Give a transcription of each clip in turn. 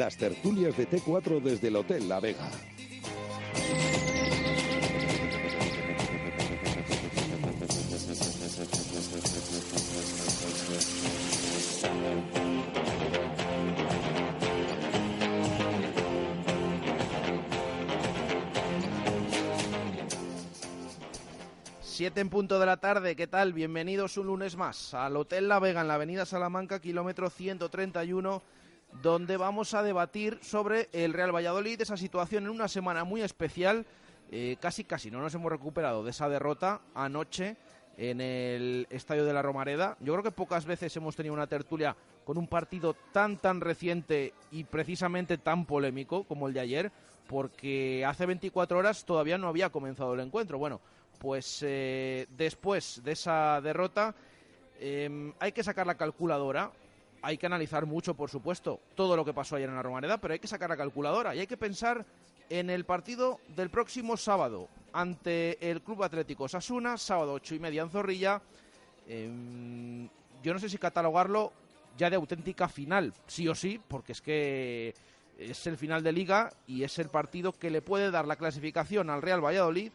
Las tertulias de T4 desde el Hotel La Vega. Siete en punto de la tarde, ¿qué tal? Bienvenidos un lunes más al Hotel La Vega en la Avenida Salamanca, kilómetro 131 donde vamos a debatir sobre el Real Valladolid, esa situación en una semana muy especial. Eh, casi, casi no nos hemos recuperado de esa derrota anoche en el Estadio de la Romareda. Yo creo que pocas veces hemos tenido una tertulia con un partido tan, tan reciente y precisamente tan polémico como el de ayer, porque hace 24 horas todavía no había comenzado el encuentro. Bueno, pues eh, después de esa derrota eh, hay que sacar la calculadora hay que analizar mucho, por supuesto, todo lo que pasó ayer en la Romareda, pero hay que sacar la calculadora y hay que pensar en el partido del próximo sábado ante el Club Atlético Sasuna, sábado ocho y media en Zorrilla. Em, yo no sé si catalogarlo ya de auténtica final, sí o sí, porque es que es el final de liga y es el partido que le puede dar la clasificación al Real Valladolid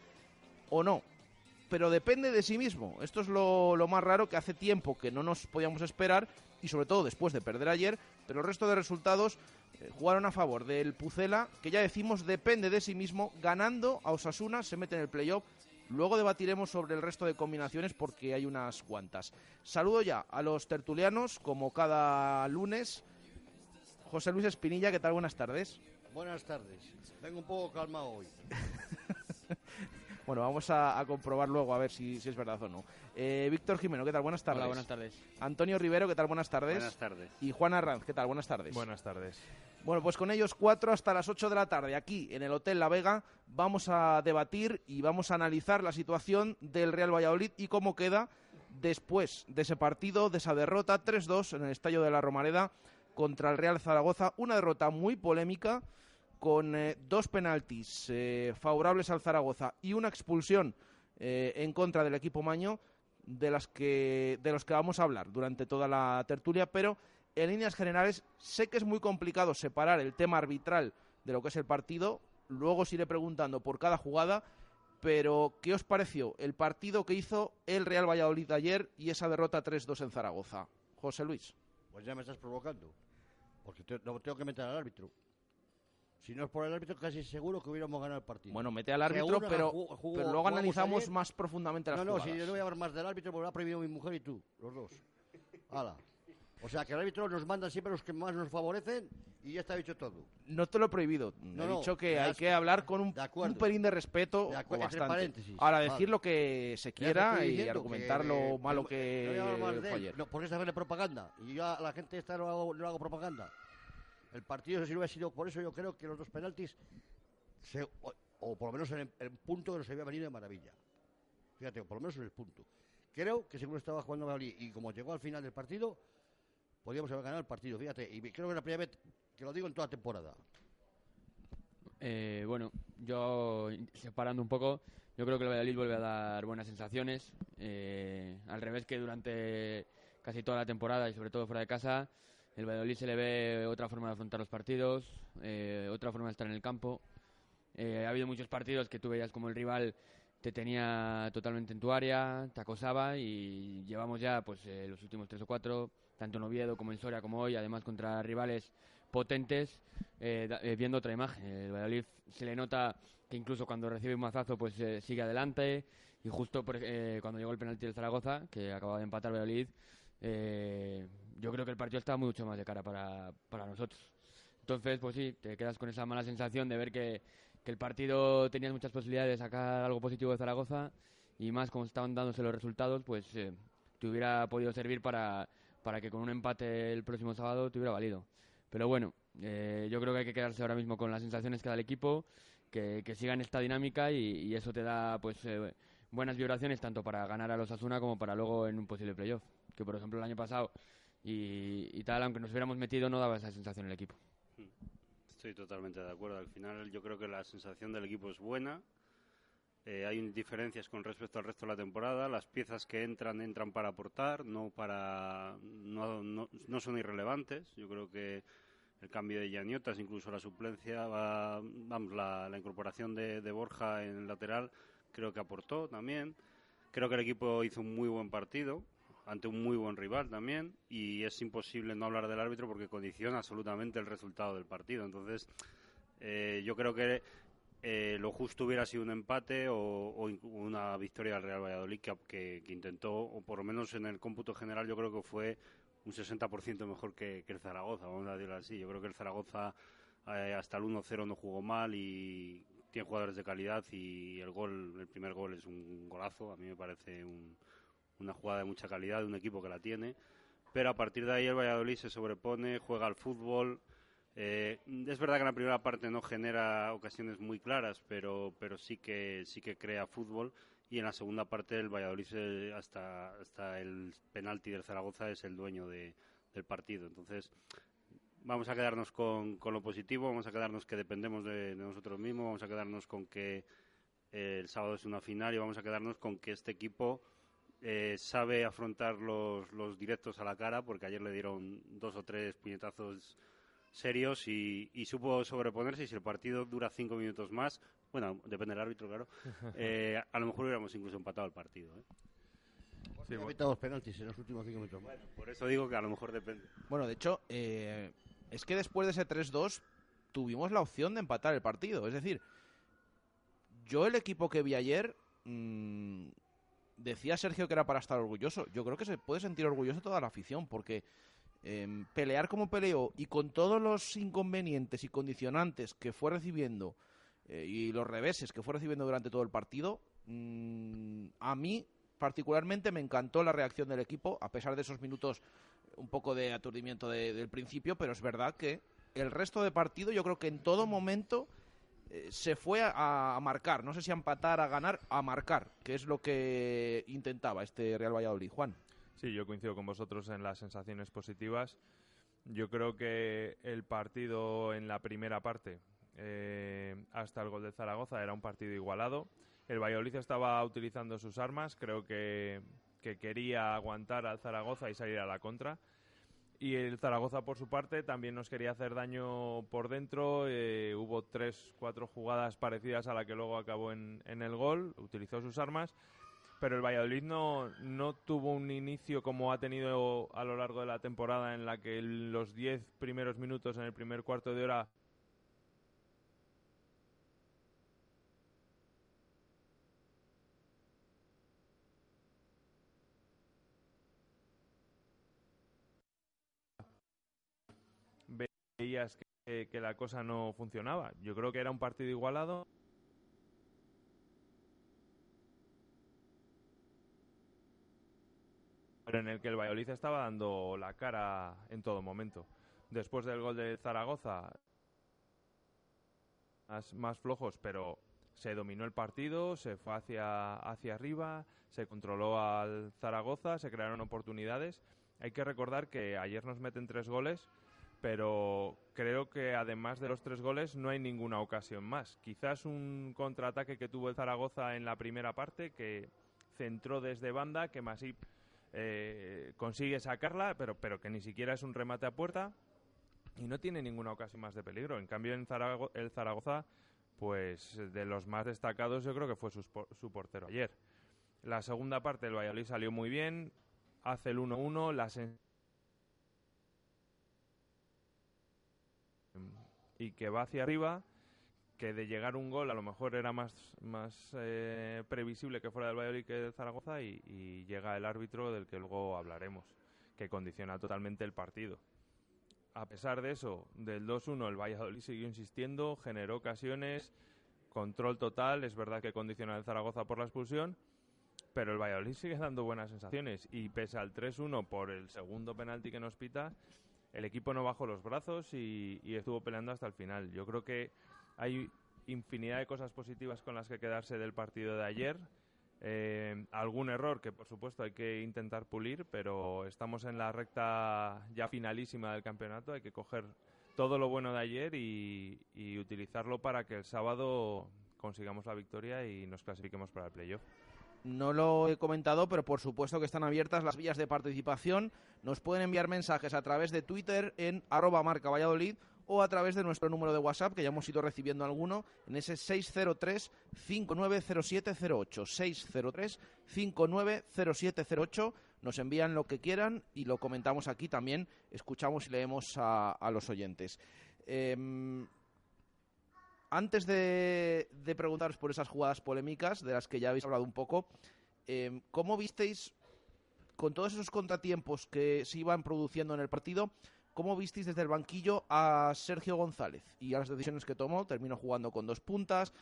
o no. Pero depende de sí mismo. Esto es lo, lo más raro que hace tiempo que no nos podíamos esperar y sobre todo después de perder ayer, pero el resto de resultados eh, jugaron a favor del Pucela, que ya decimos depende de sí mismo, ganando a Osasuna, se mete en el playoff. Luego debatiremos sobre el resto de combinaciones porque hay unas cuantas. Saludo ya a los tertulianos, como cada lunes. José Luis Espinilla, ¿qué tal? Buenas tardes. Buenas tardes. Vengo un poco calmado hoy. Bueno, vamos a, comprobar luego a ver si, es verdad o no. Eh, Víctor Jimeno, ¿qué tal? Buenas tardes. Hola, buenas tardes. Antonio Rivero, ¿qué tal? Buenas tardes. Buenas tardes. Y Juan Arranz, ¿qué tal? Buenas tardes. Buenas tardes. Bueno, pues con ellos cuatro hasta las ocho de la tarde, aquí en el Hotel La Vega, vamos a debatir y vamos a analizar la situación del Real Valladolid y cómo queda después de ese partido, de esa derrota 3-2 en el Estadio de la Romareda contra el Real Zaragoza. Una derrota muy polémica con eh, dos penaltis eh, favorables al Zaragoza y una expulsión eh, en contra del equipo Maño, de, las que, de los que vamos a hablar durante toda la tertulia, pero en líneas generales sé que es muy complicado separar el tema arbitral de lo que es el partido, luego os iré preguntando por cada jugada, pero ¿qué os pareció el partido que hizo el Real Valladolid ayer y esa derrota 3-2 en Zaragoza? José Luis. Pues ya me estás provocando, porque no tengo que meter al árbitro. Si no es por el árbitro, casi seguro que hubiéramos ganado el partido. Bueno, mete al árbitro, pero, luego analizamos más profundamente las No, no, si yo no voy a hablar más del árbitro, porque lo ha prohibido mi mujer y tú, los dos. Hala. O sea, que el árbitro nos manda siempre los que más nos favorecen y ya está dicho todo. No te lo he prohibido. No, he dicho que hay que hablar con un, un pelín de respeto de o bastante. Ahora, decir lo que se quiera y argumentar lo malo que, fue ayer. No, porque es hacerle propaganda. Y yo a la gente esta no hago, no hago propaganda. El partido, si no hubiera sido por eso, yo creo que los dos penaltis, o, por lo menos en el, punto que nos había venido de maravilla. Fíjate, por lo menos en el punto. Creo que según estaba jugando Madrid y como llegó al final del partido, podíamos haber ganado el partido. Fíjate, y creo que es la primera vez que lo digo en toda temporada. Eh, bueno, yo separando un poco, yo creo que el Valladolid vuelve a dar buenas sensaciones. Eh, al revés que durante casi toda la temporada y sobre todo fuera de casa, el Valladolid se le ve otra forma de afrontar los partidos, eh, otra forma de estar en el campo. Eh, ha habido muchos partidos que tú veías como el rival te tenía totalmente en tu área, te acosaba y llevamos ya pues eh, los últimos tres o cuatro, tanto en Oviedo como en Soria como hoy, además contra rivales potentes, viendo otra imagen. El Valladolid se le nota que incluso cuando recibe un mazazo pues sigue adelante Y justo cuando llegó el penalti del Zaragoza, que acababa de empatar Valladolid, yo creo que el partido estaba mucho más de cara para, para nosotros. Entonces, pues sí, te quedas con esa mala sensación de ver que, que el partido tenías muchas posibilidades de sacar algo positivo de Zaragoza y más como estaban dándose los resultados, pues eh, te hubiera podido servir para, para que con un empate el próximo sábado te hubiera valido. Pero bueno, eh, yo creo que hay que quedarse ahora mismo con las sensaciones que da el equipo, que, que sigan esta dinámica y, y eso te da pues eh, buenas vibraciones tanto para ganar a los Asuna como para luego en un posible playoff. Que por ejemplo el año pasado y, tal, aunque nos hubiéramos metido, no daba esa sensación el equipo. Estoy totalmente de acuerdo. Al final yo creo que la sensación del equipo es buena. Eh, hay diferencias con respecto al resto de la temporada. Las piezas que entran entran para aportar, no para no, no, no son irrelevantes. Yo creo que el cambio de Yaniotas, incluso la suplencia, va- vamos, la, la incorporación de, de Borja en el lateral, creo que aportó también. Creo que el equipo hizo un muy buen partido ante un muy buen rival también y es imposible no hablar del árbitro porque condiciona absolutamente el resultado del partido. Entonces, eh, yo creo que eh, lo justo hubiera sido un empate o, una victoria del Real Valladolid que, que- intentó, o por lo menos en el cómputo general, yo creo que fue un 60% mejor que, que el Zaragoza, vamos a decirlo así. Yo creo que el Zaragoza eh, hasta el 1-0 no jugó mal y tiene jugadores de calidad y el gol, el primer gol es un golazo, a mí me parece un- una jugada de mucha calidad de un equipo que la tiene. Pero a partir de ahí el Valladolid se sobrepone, juega al fútbol. Eh, es verdad que en la primera parte no genera ocasiones muy claras, pero, pero sí que sí que crea fútbol. Y en la segunda parte el Valladolid hasta, hasta el penalti del Zaragoza es el dueño de- del partido. Entonces vamos a quedarnos con, con lo positivo, vamos a quedarnos que dependemos de, de nosotros mismos, vamos a quedarnos con que eh, el sábado es una final y vamos a quedarnos con que este equipo eh, sabe afrontar los, los directos a la cara, porque ayer le dieron dos o tres puñetazos serios y, y supo sobreponerse. Y si el partido dura cinco minutos más, bueno, depende del árbitro, claro, eh, a lo mejor hubiéramos incluso empatado el partido. ¿eh? Sí, ha los penaltis en los últimos cinco minutos. Por eso digo que a lo mejor depende. Bueno, de hecho, eh, es que después de ese 3-2 tuvimos la opción de empatar el partido. Es decir, yo el equipo que vi ayer, mm, decía Sergio que era para estar orgulloso. Yo creo que se puede sentir orgulloso toda la afición, porque em, pelear como peleó y con todos los inconvenientes y condicionantes que fue recibiendo eh, y los reveses que fue recibiendo durante todo el partido, mm, a mí particularmente me encantó la reacción del equipo, a pesar de esos minutos un poco de aturdimiento de- del principio, pero es verdad que el resto de partido yo creo que en todo momento eh, se fue a, marcar, no sé si a empatar, a ganar, a marcar, que es lo que intentaba este Real Valladolid. Juan. Sí, yo coincido con vosotros en las sensaciones positivas. Yo creo que el partido en la primera parte, eh, hasta el gol de Zaragoza, era un partido igualado. El Valladolid estaba utilizando sus armas, creo que, que quería aguantar al Zaragoza y salir a la contra. Y el Zaragoza, por su parte, también nos quería hacer daño por dentro. eh, hubo tres, cuatro jugadas parecidas a la que luego acabó en, en el gol. Utilizó sus armas. Pero el Valladolid no, no tuvo un inicio como ha tenido a lo largo de la temporada, en la que los diez primeros minutos en el primer cuarto de hora veías que, que la cosa no funcionaba. Yo creo que era un partido igualado. pero en el que el Valladolid estaba dando la cara en todo momento. Después del gol de Zaragoza, más, más flojos, pero se dominó el partido, se fue hacia, hacia arriba, se controló al Zaragoza, se crearon oportunidades. Hay que recordar que ayer nos meten tres goles, pero creo que además de los tres goles no hay ninguna ocasión más. Quizás un contraataque que tuvo el Zaragoza en la primera parte, que centró desde banda, que Masip eh, consigue sacarla, pero, pero que ni siquiera es un remate a puerta y no tiene ninguna ocasión más de peligro. En cambio, en Zarago- el Zaragoza, pues de los más destacados, yo creo que fue su, su portero ayer. La segunda parte, el Valladolid salió muy bien, hace el 1-1, la sen- y que va hacia arriba, que de llegar un gol a lo mejor era más, más eh, previsible que fuera del Valladolid que del Zaragoza y, y llega el árbitro del que luego hablaremos, que condiciona totalmente el partido. A pesar de eso, del 2-1 el Valladolid siguió insistiendo, generó ocasiones, control total, es verdad que condiciona el Zaragoza por la expulsión, pero el Valladolid sigue dando buenas sensaciones y pese al 3-1 por el segundo penalti que nos pita, el equipo no bajó los brazos y, estuvo peleando hasta el final. Yo creo que hay infinidad de cosas positivas con las que quedarse del partido de ayer. Eh, algún error que por supuesto hay que intentar pulir, pero estamos en la recta ya finalísima del campeonato. Hay que coger todo lo bueno de ayer y, y utilizarlo para que el sábado consigamos la victoria y nos clasifiquemos para el playoff. No lo he comentado, pero por supuesto que están abiertas las vías de participación. Nos pueden enviar mensajes a través de Twitter en arroba marca Valladolid o a través de nuestro número de WhatsApp, que ya hemos ido recibiendo alguno, en ese 603-590708. 603-590708. Nos envían lo que quieran y lo comentamos aquí también. Escuchamos y leemos a, los oyentes. Eh, antes de, preguntaros por esas jugadas polémicas, de las que ya habéis hablado un poco, eh, ¿cómo visteis, con todos esos contratiempos que se iban produciendo en el partido, cómo visteis desde el banquillo a Sergio González y a las decisiones que tomó? Terminó jugando con dos puntas,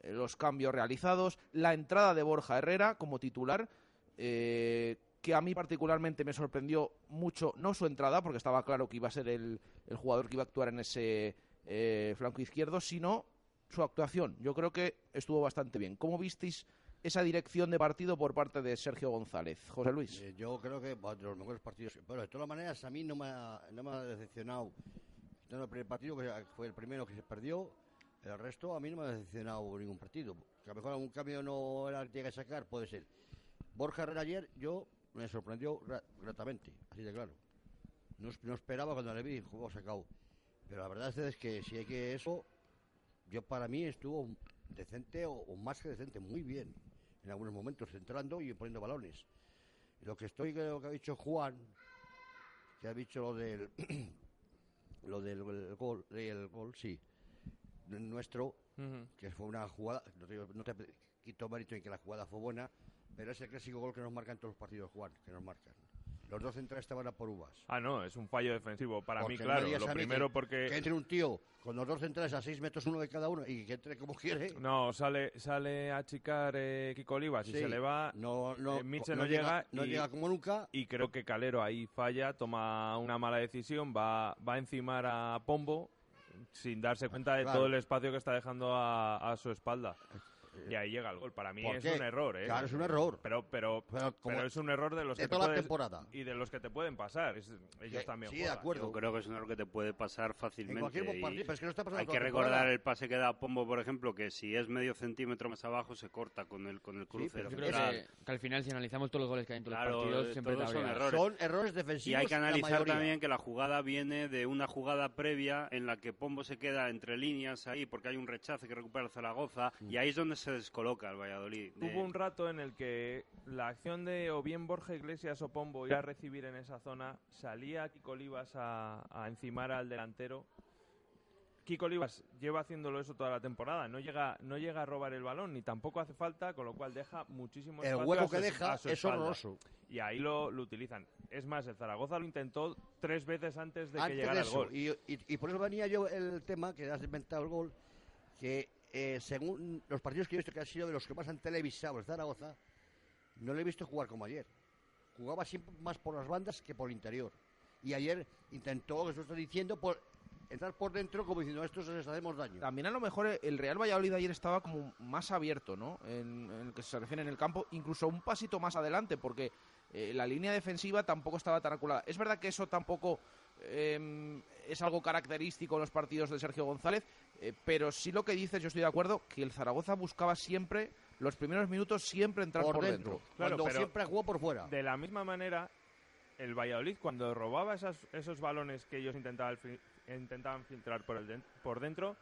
eh, los cambios realizados, la entrada de Borja Herrera como titular, eh, que a mí particularmente me sorprendió mucho, no su entrada, porque estaba claro que iba a ser el, el jugador que iba a actuar en ese eh, flanco izquierdo, sino su actuación. Yo creo que estuvo bastante bien. ¿Cómo visteis esa dirección de partido por parte de Sergio González? José Luis. Eh, yo creo que bueno, de los mejores partidos. Pero de todas maneras, a mí no me ha, no me ha decepcionado. El primer partido, que fue el primero que se perdió, el resto a mí no me ha decepcionado ningún partido. Que a lo mejor algún cambio no era el que sacar, puede ser. Borja Herrera ayer, yo me sorprendió gratamente, así de claro. No, no esperaba cuando le vi, jugó sacado. Pero la verdad es que si hay que eso, yo para mí estuvo decente o, o, más que decente, muy bien en algunos momentos, entrando y poniendo balones. Lo que estoy, creo que ha dicho Juan, que ha dicho lo del lo del el gol, el gol, sí, nuestro, uh -huh. que fue una jugada, no te, no te quito mérito en que la jugada fue buena, pero es el clásico gol que nos marcan todos los partidos, Juan, que nos marcan. Los dos centrales estaban a por uvas. Ah, no, es un fallo defensivo. Para porque mí, claro, lo primero que, porque... Que entre un tío con los dos centrales a seis metros uno de cada uno y que entre como quiere. No, sale sale a achicar eh, Kiko Olivas sí, y se le va. No, no, eh, Mitchell no, no, llega, no y, llega como nunca. Y creo que Calero ahí falla, toma una mala decisión, va, va a encimar a Pombo sin darse cuenta de Claro. todo el espacio que está dejando a, a su espalda. Y ahí llega el gol. Para mí ¿Por es qué? un error, ¿eh? Claro, es un error. Pero, pero, Pero como pero es un error de los de que te toda la puedes- temporada. y de los que te pueden pasar. Es- ellos Sí, también sí, de juegan. acuerdo. Yo creo que es un error que te puede pasar En fácilmente. cualquier y partido, pero es que no está pasando hay que recordar temporada. el pase que da Pombo, por ejemplo, que si es medio centímetro más abajo se corta con el, con el cruce. pero Yo creo que, que al final, si analizamos todos los goles que hay en todos Claro, los partidos, siempre todos te son errores. Son errores defensivos. Y hay que analizar también que la jugada viene de una jugada previa en la que Pombo se queda entre líneas ahí porque hay un rechace que recupera el Zaragoza Mm. y ahí es donde se descoloca el Valladolid. De- Hubo un rato en el que la acción de o bien Borja Iglesias o Pombo ir a recibir en esa zona, salía Kiko Olivas a, a encimar al delantero. Kiko Olivas lleva haciéndolo eso toda la temporada, no llega, no llega a robar el balón ni tampoco hace falta, con lo cual deja muchísimo El espacio hueco a su- que deja a su es espalda. horroroso. Y ahí lo, lo utilizan. Es más, el Zaragoza lo intentó tres veces antes de que Antes llegara de el gol. y, y- y por eso venía yo el tema que has inventado el gol, que eh, según los partidos que he visto que han sido de los que más han televisado el Zaragoza, no le he visto jugar como ayer. Jugaba siempre más por las bandas que por el interior. Y ayer intentó, eso estoy diciendo, entrar por dentro como diciendo, a estos les hacemos daño. También a lo mejor el Real Valladolid ayer estaba como más abierto, ¿no? En, el que se refiere en el campo, incluso un pasito más adelante, porque eh, la línea defensiva tampoco estaba tan aculada. Es verdad que eso tampoco eh, es algo característico en los partidos de Sergio González, eh, pero sí lo que dices, yo estoy de acuerdo, que el Zaragoza buscaba siempre, los primeros minutos, siempre entrar por, por dentro, Claro, cuando pero- siempre jugó por fuera. De la misma manera, el Valladolid, cuando robaba esas- esos balones que ellos intentaban, intentaban filtrar por, el por dentro,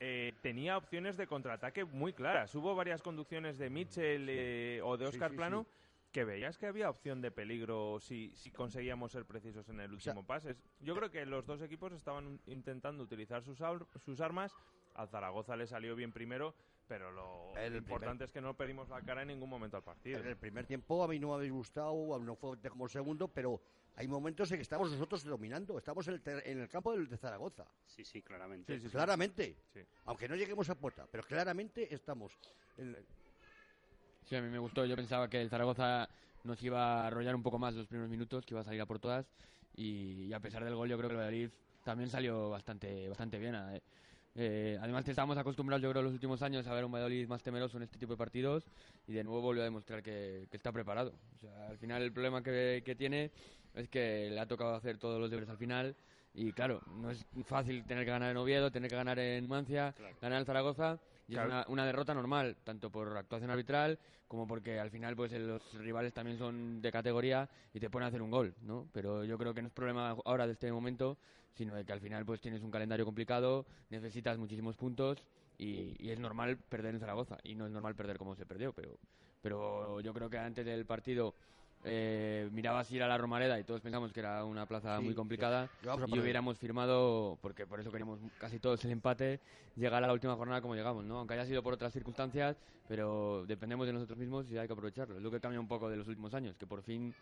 eh, tenía opciones de contraataque muy claras. Hubo varias conducciones de Mitchell eh, o de Oscar sí, Plano que veías que había opción de peligro si, si conseguíamos ser precisos en el sea- último pase. Yo creo que los dos equipos estaban intentando utilizar sus, ar- sus armas al Zaragoza le salió bien primero, pero lo El importante es que no perdimos la cara en ningún momento al partido. En el primer tiempo a mí no me habéis gustado, no fue como el segundo, pero hay momentos en que estamos nosotros dominando. Estamos en el, ter- en el campo del de Zaragoza. Sí, sí, claramente. Sí, sí, sí. Claramente. Sí. Aunque no lleguemos a puerta, pero claramente estamos. en- Sí, a mí me gustó. Yo pensaba que el Zaragoza nos iba a arrollar un poco más los primeros minutos, que iba a salir a por todas. Y, y a pesar del gol, yo creo que el Valladolid también salió bastante, bastante bien. eh. Eh, además, estábamos acostumbrados, yo creo, en los últimos años a ver un Valladolid más temeroso en este tipo de partidos. Y de nuevo volvió a demostrar que, que está preparado. O sea, al final, el problema que, que tiene es que le ha tocado hacer todos los deberes al final. Y claro, no es fácil tener que ganar en Oviedo, tener que ganar en Numancia, Claro. ganar en Zaragoza. Y Claro. es una, una derrota normal, tanto por actuación arbitral como porque al final pues los rivales también son de categoría y te pueden hacer un gol, ¿no? Pero yo creo que no es problema ahora de este momento, sino de que al final pues tienes un calendario complicado, necesitas muchísimos puntos y, y es normal perder en Zaragoza y no es normal perder como se perdió, pero pero yo creo que antes del partido eh, mirabas ir a la Romareda y todos pensamos que era una plaza Sí, muy complicada a y hubiéramos firmado, porque por eso queríamos casi todos el empate, llegar a la última jornada como llegamos, ¿no? Aunque haya sido por otras circunstancias, pero dependemos de nosotros mismos y hay que aprovecharlo. Es lo que cambia un poco de los últimos años, que por fin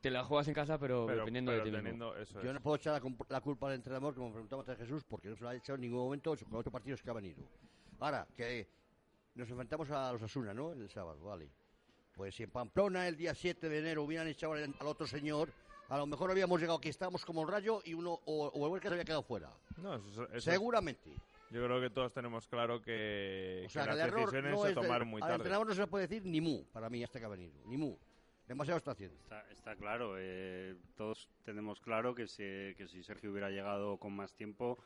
te la juegas en casa, pero, pero, dependiendo pero de ti mismo. teniendo eso Yo es. no puedo echar la, culpa al entrenador, como preguntaba antes Jesús, porque no se lo ha echado en ningún momento con otros partidos que ha venido. Ahora, que nos enfrentamos a los Asuna, ¿no? El sábado, vale. Pues si en Pamplona el día 7 de enero hubieran echado al, al otro señor, a lo mejor habíamos llegado aquí, estábamos como el rayo y uno o, o el Huesca se había quedado fuera. No, eso- eso- Seguramente. yo creo que todos tenemos claro que, O sea, que que el las error decisiones no se tomaron muy al tarde. entrenador no se le puede decir ni mu, para mí, hasta que ha venido. Ni mu. Demasiado está haciendo. Está, está claro, eh, todos tenemos claro que, si- que si Sergio hubiera llegado con más tiempo,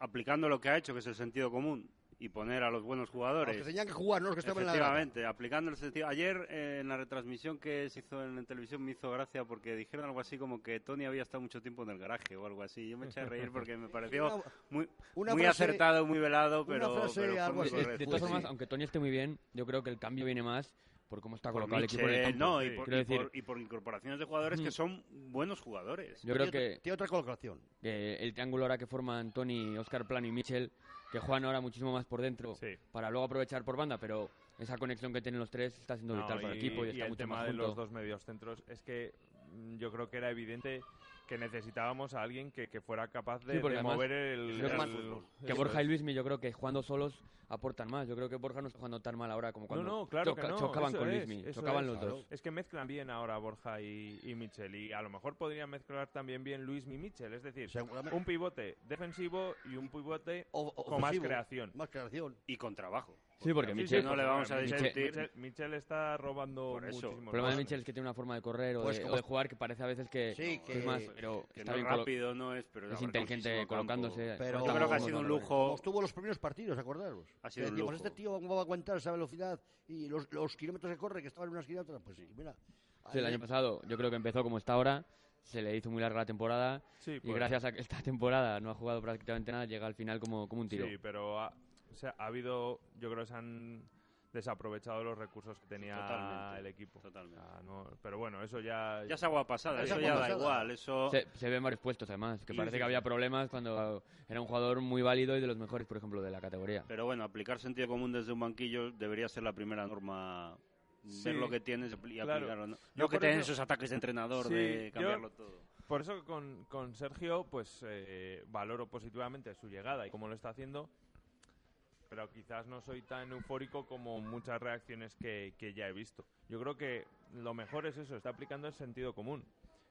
aplicando lo que ha hecho, que es el sentido común, y poner a los buenos Los jugadores. que tenían que jugar, no los que estaban en la. Efectivamente, aplicando el sentido. Ayer eh, en la retransmisión que se hizo en, televisión me hizo gracia porque dijeron algo así como que Tony había estado mucho tiempo en el garaje o algo así. Yo me eché a reír porque me pareció Una- muy, una muy frase- acertado, muy velado, pero, frase, pero fue algo muy. De, de todas formas, sí. aunque Tony esté muy bien, yo creo que el cambio viene más por cómo está Por colocado el equipo en el campo. no, y por, y por- decir- y por incorporaciones de jugadores que son buenos jugadores. Yo creo Tiene que Tiene otra colocación. eh, el triángulo ahora que forman Tony, Oscar Plano y Mitchell, que juegan ahora muchísimo más por dentro Sí. para luego aprovechar por banda, pero esa conexión que tienen los tres está siendo No, vital para el equipo y, está el mucho tema más de junto. los dos medios centros es que mm, yo creo que era evidente que necesitábamos a alguien que, que fuera capaz de, Sí, porque de además mover el, creo que el- más- Que Borja y Luismi yo creo que jugando solos aportan más. Yo creo que Borja no está jugando tan mal ahora como cuando no, no, claro que choca- no, chocaban eso con es, Luismi. Chocaban es, los claro. dos. Es que mezclan bien ahora Borja y, y Mitchell y a lo mejor podrían mezclar también bien Luis y Mitchell, es decir, un pivote defensivo y un pivote O- o- con más creación. Más creación. Y con trabajo. Sí, porque Sí, Mitchell, sí, no le vamos a. Mitchell, Mitchell está robando muchísimos el problema de. Mitchell es que tiene una forma de correr o, Pues de, como- o de jugar que parece a veces que, Sí, que que- es más, pero Que está no bien rápido, no es, pero es inteligente muchísimo colocándose. Pero Yo creo que ha sido un lujo. Como estuvo los primeros partidos, acordaros. Ha sido Que un lujo. este tío cómo va a aguantar esa velocidad y los, los kilómetros que corre, que estaban en una esquina y otra. Pues sí, mira. Sí, el año pasado yo creo que empezó como está ahora, se le hizo muy larga la temporada Sí, y pues- gracias a que esta temporada no ha jugado prácticamente nada, llega al final como, como un tiro. Sí, pero o sea, ha habido, yo creo que se han desaprovechado los recursos que tenía Totalmente, el equipo. totalmente. Sea, no- pero bueno, eso ya... Ya es agua pasada, Es eso ya da pasada. igual. Eso... Se, se ve en varios puestos además, que Sí, parece sí, que había problemas cuando era un jugador muy válido y de los mejores, por ejemplo, de la categoría. Pero bueno, aplicar sentido común desde un banquillo debería ser la primera norma. Sí, ver lo que tienes y claro. aplicarlo. ¿no? Yo que por tengan eso- esos ataques de entrenador Sí, de yo- cambiarlo todo. Por eso con, con Sergio, pues eh, valoro positivamente su llegada y cómo lo está haciendo, pero quizás no soy tan eufórico como muchas reacciones que, que ya he visto. Yo creo que lo mejor es eso, está aplicando el sentido común.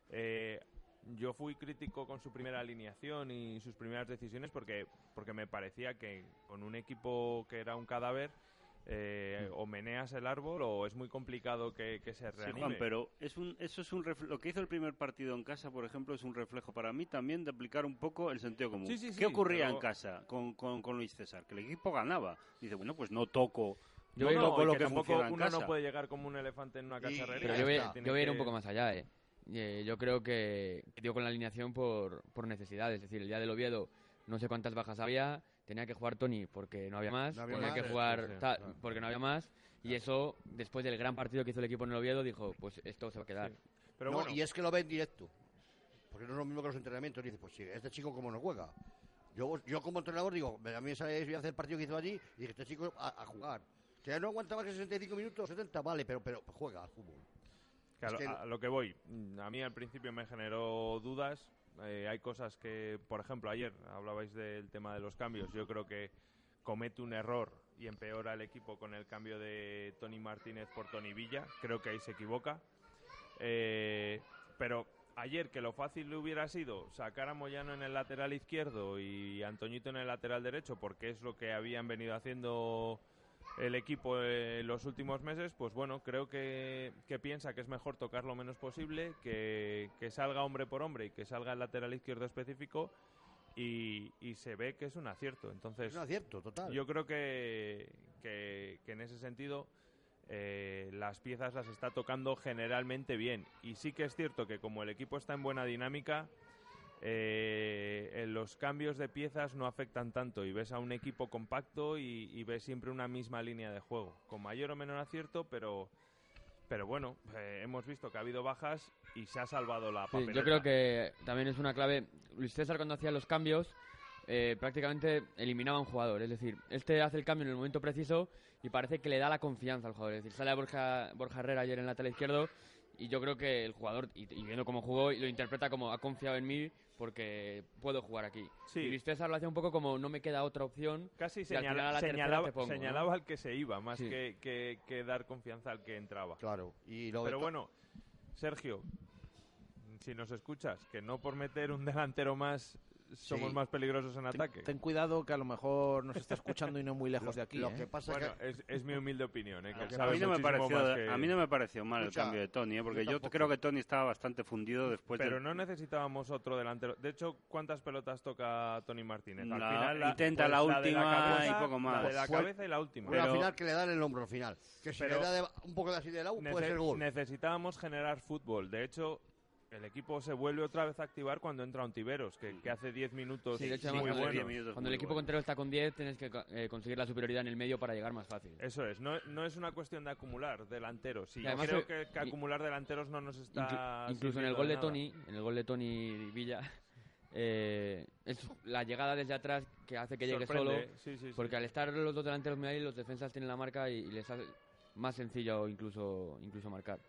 Eh, yo fui crítico con su primera alineación y sus primeras decisiones porque, porque me parecía que con un equipo que era un cadáver, eh, o meneas el árbol o es muy complicado que, que se Sí, reanime. Juan, pero es un, eso es un refle- lo que hizo el primer partido en casa, por ejemplo, es un reflejo para mí también de aplicar un poco el sentido común. Sí, sí, sí, ¿Qué ocurría pero- en casa con, con, con Luis César? Que el equipo ganaba. Dice, bueno, pues no toco. Yo no toco y lo que que, tampoco funciona en uno casa. no puede llegar como un elefante en una cacharrería. Pero yo voy, está. yo voy a ir un poco más allá, ¿eh? Eh, yo creo que que dio con la alineación por, por necesidad. Es decir, el día del Oviedo no sé cuántas bajas había, tenía que jugar Tony porque no había más, No había tenía más, que jugar sí, sí, tal claro. porque no había más. Y eso, después del gran partido que hizo el equipo en el Oviedo, dijo, pues esto se va a quedar. Sí. Pero No, bueno, Y es que lo ve en directo. Porque no es lo mismo que los entrenamientos. Dice, pues sí, este chico como no juega. Yo, yo como entrenador digo, a mí me sale voy a hacer el partido que hizo allí y dije, este chico a, a jugar. Que ya no aguanta más que 65 minutos, 70, vale, pero, pero juega al fútbol. A, Es lo, que- a lo que voy, a mí al principio me generó dudas. Eh, hay cosas que, por ejemplo, ayer hablabais del tema de los cambios. Yo creo que comete un error y empeora el equipo con el cambio de Tony Martínez por Tony Villa. Creo que ahí se equivoca. Eh, pero ayer que lo fácil le hubiera sido sacar a Moyano en el lateral izquierdo y Antoñito en el lateral derecho, porque es lo que habían venido haciendo el equipo en los últimos meses, pues bueno, creo que, que piensa que es mejor tocar lo menos posible, que, que salga hombre por hombre y que salga el lateral izquierdo específico y, y se ve que es un acierto. Entonces, Es un acierto, total. yo creo que, que, que en ese sentido eh, las piezas las está tocando generalmente bien. Y sí que es cierto que como el equipo está en buena dinámica, eh, los cambios de piezas no afectan tanto y ves a un equipo compacto y, y ves siempre una misma línea de juego, con mayor o menor acierto, pero... Pero bueno, eh, hemos visto que ha habido bajas y se ha salvado la Sí, papeleta. yo creo que también es una clave. Luis César cuando hacía los cambios eh, prácticamente eliminaba a un jugador. Es decir, este hace el cambio en el momento preciso y parece que le da la confianza al jugador. Es decir, sale a Borja, Borja Herrera ayer en el lateral izquierdo y yo creo que el jugador, y, y viendo cómo jugó, lo interpreta como ha confiado en mí porque puedo jugar aquí. Sí. Y César lo hacía un poco como no me queda otra opción. Casi al la señalaba, señalaba al que se iba, más Sí. que, que- que dar confianza al que entraba. Claro. Y lo Pero bueno, Sergio, si nos escuchas, que no por meter un delantero más somos Sí. más peligrosos en ataque. Ten cuidado que a lo mejor nos está escuchando y no muy lejos de aquí. lo ¿eh? que pasa Bueno, que es, es mi humilde opinión, ¿eh? que él que A mí, no me pareció, que- a mí no me pareció mal Escucha, el cambio de Tony, ¿eh? porque yo yo, creo que Tony estaba bastante fundido después Pero del- no necesitábamos otro delantero. De hecho, ¿cuántas pelotas toca Tony Martínez? Al La- final intenta pues la última cabeza, y poco más. La de la cabeza y la última. Pero- final que le dan el hombro al final. Que si Pero- le da de- un poco de así de lado, puede ser gol. Necesitábamos generar fútbol. De hecho, el equipo se vuelve otra vez a activar cuando entra Ontiveros, que, que hace 10 minutos Sí, de hecho, muy además, cuando, buenos. diez minutos cuando muy el equipo buenos. contrario está con 10, tienes que eh, conseguir la superioridad en el medio para llegar más fácil. Eso es, no, no es una cuestión de acumular delanteros. Y Y además, creo que, que y- acumular delanteros no nos está. Inclu- incluso en el gol de nada. Tony, en el gol de Tony Villa, eh, es la llegada desde atrás que hace que llegue solo, Sorprende, sí, sí, sí. porque al estar los dos delanteros muy ahí, los defensas tienen la marca y, y les hace más sencillo incluso incluso marcar.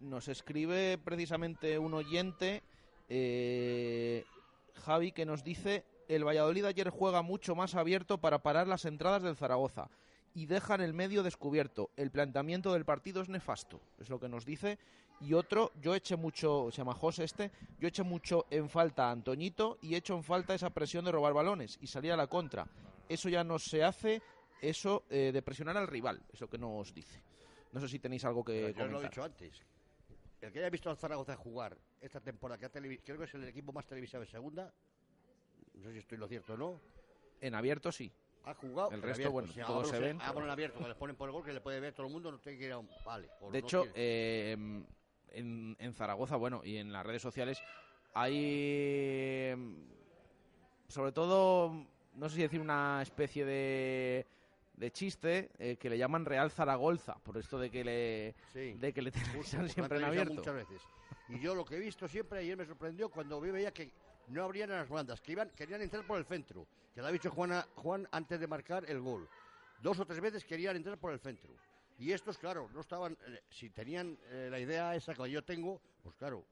Nos escribe precisamente un oyente, eh, Javi, que nos dice, el Valladolid ayer juega mucho más abierto para parar las entradas del Zaragoza y dejan el medio descubierto. El planteamiento del partido es nefasto, es lo que nos dice. Y otro, yo eché mucho, se llama José este, yo eché mucho en falta a Antoñito y echo en falta esa presión de robar balones y salir a la contra. Eso ya no se hace, eso eh, de presionar al rival, es lo que nos dice. No sé si tenéis algo que Pero yo lo he dicho antes. El que haya visto al Zaragoza jugar esta temporada, que ha creo que es el equipo más televisado de segunda, no sé si estoy lo cierto o no, En abierto sí. ha jugado. El resto, abierto. bueno, todos abro- se ven, abro pero- en abierto, que les ponen por el gol, que le puede ver todo el mundo, no tiene que ir a un. Vale. De no hecho, eh, en, en Zaragoza, bueno, y en las redes sociales hay, mm, sobre todo, no sé si decir una especie de, de chiste eh, que le llaman Real Zaragoza, por esto de que le, Sí. de que le Justo, siempre en abierto. Muchas veces. Y yo lo que he visto siempre, ayer me sorprendió cuando vi veía que no abrían a las bandas, que iban, querían entrar por el centro. Que lo ha dicho Juana, Juan antes de marcar el gol. Dos o tres veces querían entrar por el centro. Y estos, claro, no estaban. eh, si tenían eh, la idea esa que yo tengo, pues claro,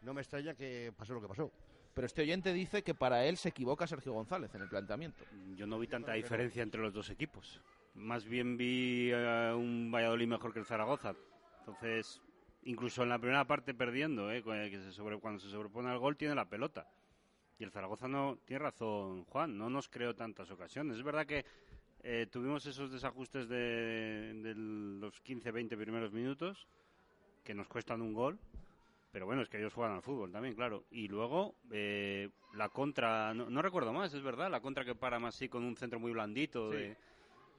no me extraña que pasó lo que pasó. Pero este oyente dice que para él se equivoca Sergio González en el planteamiento. Yo no vi tanta diferencia entre los dos equipos. Más bien vi eh, un Valladolid mejor que el Zaragoza. Entonces, incluso en la primera parte perdiendo, eh, cuando se sobrepone al gol tiene la pelota. Y el Zaragoza no tiene razón, Juan, no nos creó tantas ocasiones. Es verdad que eh, tuvimos esos desajustes de, de los 15-20 primeros minutos que nos cuestan un gol. Pero bueno, es que ellos juegan al fútbol también, claro. Y luego eh, la contra, no, no recuerdo más, es verdad, la contra que para más así con un centro muy blandito. Sí. de-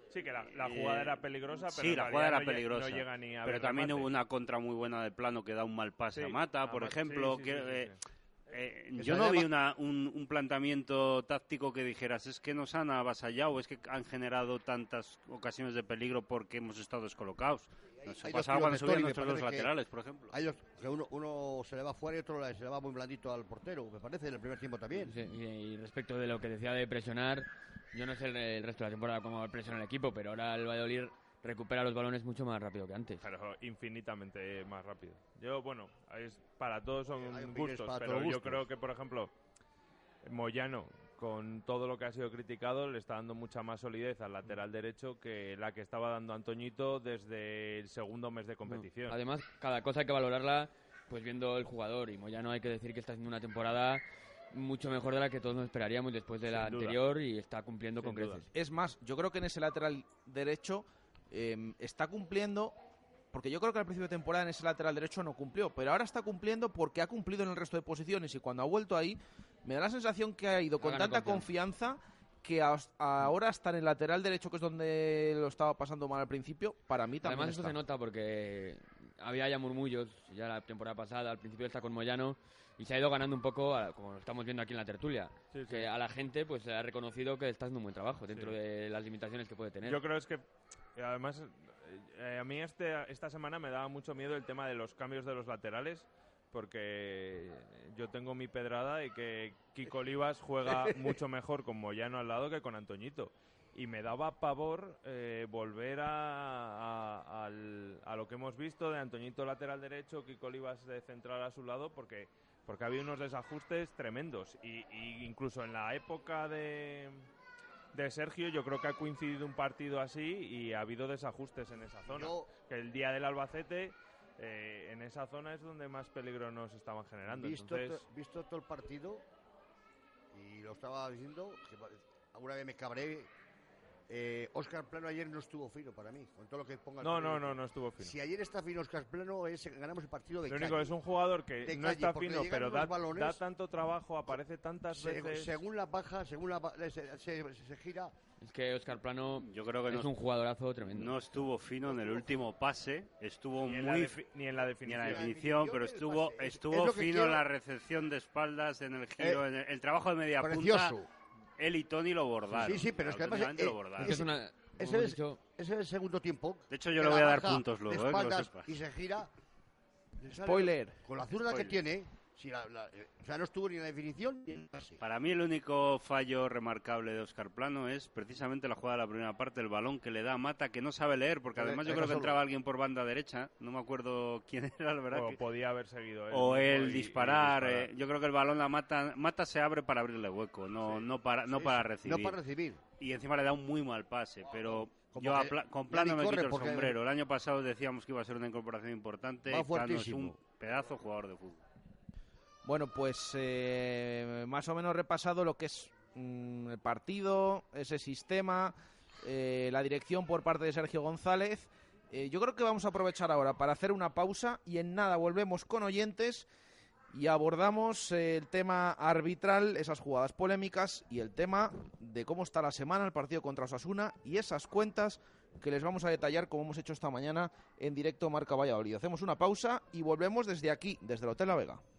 Sí, que la, la jugada eh, era peligrosa, pero sí, la jugada era no peligrosa. No llega ni a pero también remate. hubo una contra muy buena de plano que da un mal pase Sí, a Mata, a por Mata, ejemplo. sí, sí, que, sí, sí, eh, sí. eh, Esa yo no vi una, un, un planteamiento táctico que dijeras es que nos han avasallado, es que han generado tantas ocasiones de peligro porque hemos estado descolocados. Eso hay Toni, me nuestros dos laterales, por ejemplo. Hay dos, que uno, uno se le va fuera y otro se le va muy blandito al portero, me parece, en el primer tiempo también. Sí, y, respecto de lo que decía de presionar, yo no sé el, el resto de la temporada cómo presiona el equipo, pero ahora el Valladolid recupera los balones mucho más rápido que antes. Pero infinitamente más rápido. Yo, bueno, es, para todos son opiniones gustos, para pero yo gustos. creo que, por ejemplo, Moyano, con todo lo que ha sido criticado, le está dando mucha más solidez al lateral derecho que la que estaba dando Antoñito desde el segundo mes de competición. Además, cada cosa hay que valorarla pues viendo el jugador y Moyano hay que decir que está haciendo una temporada mucho mejor de la que todos nos esperaríamos después de la duda. anterior y está cumpliendo Sin con duda. creces. Es más, yo creo que en ese lateral derecho eh, está cumpliendo, porque yo creo que al principio de temporada en ese lateral derecho no cumplió, pero ahora está cumpliendo porque ha cumplido en el resto de posiciones y cuando ha vuelto ahí, me da la sensación que ha ido con tanta confianza que ahora está en el lateral derecho, que es donde lo estaba pasando mal al principio, para mí también Además eso está. se nota porque había ya murmullos ya la temporada pasada, al principio está con Moyano y se ha ido ganando un poco, a- como lo estamos viendo aquí en la tertulia, Sí, sí. que a la gente pues se ha reconocido que está haciendo un buen trabajo dentro Sí. de las limitaciones que puede tener. Yo creo es que, además, eh, a mí este, esta semana me daba mucho miedo el tema de los cambios de los laterales, porque yo tengo mi pedrada y que Kiko Olivas juega mucho mejor con Moyano al lado que con Antoñito. Y me daba pavor eh, volver a, a- al- a lo que hemos visto de Antoñito lateral derecho, Kiko Olivas de central a su lado, porque, porque había unos desajustes tremendos. Y, y incluso en la época de, de Sergio, yo creo que ha coincidido un partido así y ha habido desajustes en esa zona. Yo- Que el día del Albacete, eh, en esa zona es donde más peligro nos estaban generando. Visto, Entonces, to- visto todo el partido, y lo estaba diciendo, que alguna vez me cabré. Eh, Oscar Plano ayer no estuvo fino para mí, con todo lo que ponga. no, no, no, no estuvo fino. Si ayer está fino Oscar Plano, es, ganamos el partido de Lo único calle. es un jugador que De no calle, está fino, pero da, balones- da tanto trabajo, aparece tantas Se- veces. según la baja, según la ba- se, se- se gira, Es que Oscar Plano Yo creo que es no, un jugadorazo tremendo. no estuvo fino en el último pase, estuvo Ni en, muy defi- ni en la ni en definición. la definición, definición pero estuvo. Es- estuvo es fino quiero- en la recepción de espaldas, en el giro, Eh, en el, el trabajo de media punta. Él y Tony lo bordaron. Sí, sí, pero es que además, eh, lo bordaron. Es que una, ese es- dicho, Ese es el segundo tiempo. De hecho, yo que le voy a dar puntos de luego, eh, que lo sepas. Y se gira. Spoiler. Con la zurda que Spoiler. tiene, si la- la- eh, o sea, no estuvo ni en la definición ni en el pase. Para mí el único fallo remarcable de Oscar Plano es precisamente la jugada de la primera parte, el balón que le da a Mata, que no sabe leer, porque Le- además yo creo que entraba alguien por banda derecha, no me acuerdo quién era, la verdad. O que- podía haber seguido él. o y disparar, eh, yo creo que el balón la mata, mata se abre para abrirle hueco, no, no para, no Sí, para recibir. No para recibir. Y encima le da un muy mal pase, pero Como yo Pla- con Plano me quito el porque- sombrero. El año pasado decíamos que iba a ser una incorporación importante. Va Plano es un pedazo jugador de fútbol. Bueno, pues eh, más o menos repasado lo que es mm, el partido, ese sistema, eh, la dirección por parte de Sergio González. Eh, yo creo que vamos a aprovechar ahora para hacer una pausa y en nada volvemos con oyentes y abordamos eh, el tema arbitral, esas jugadas polémicas y el tema de cómo está la semana el partido contra Osasuna y esas cuentas que les vamos a detallar como hemos hecho esta mañana en directo Marca Valladolid. Hacemos una pausa y volvemos desde aquí, desde el Hotel La Vega.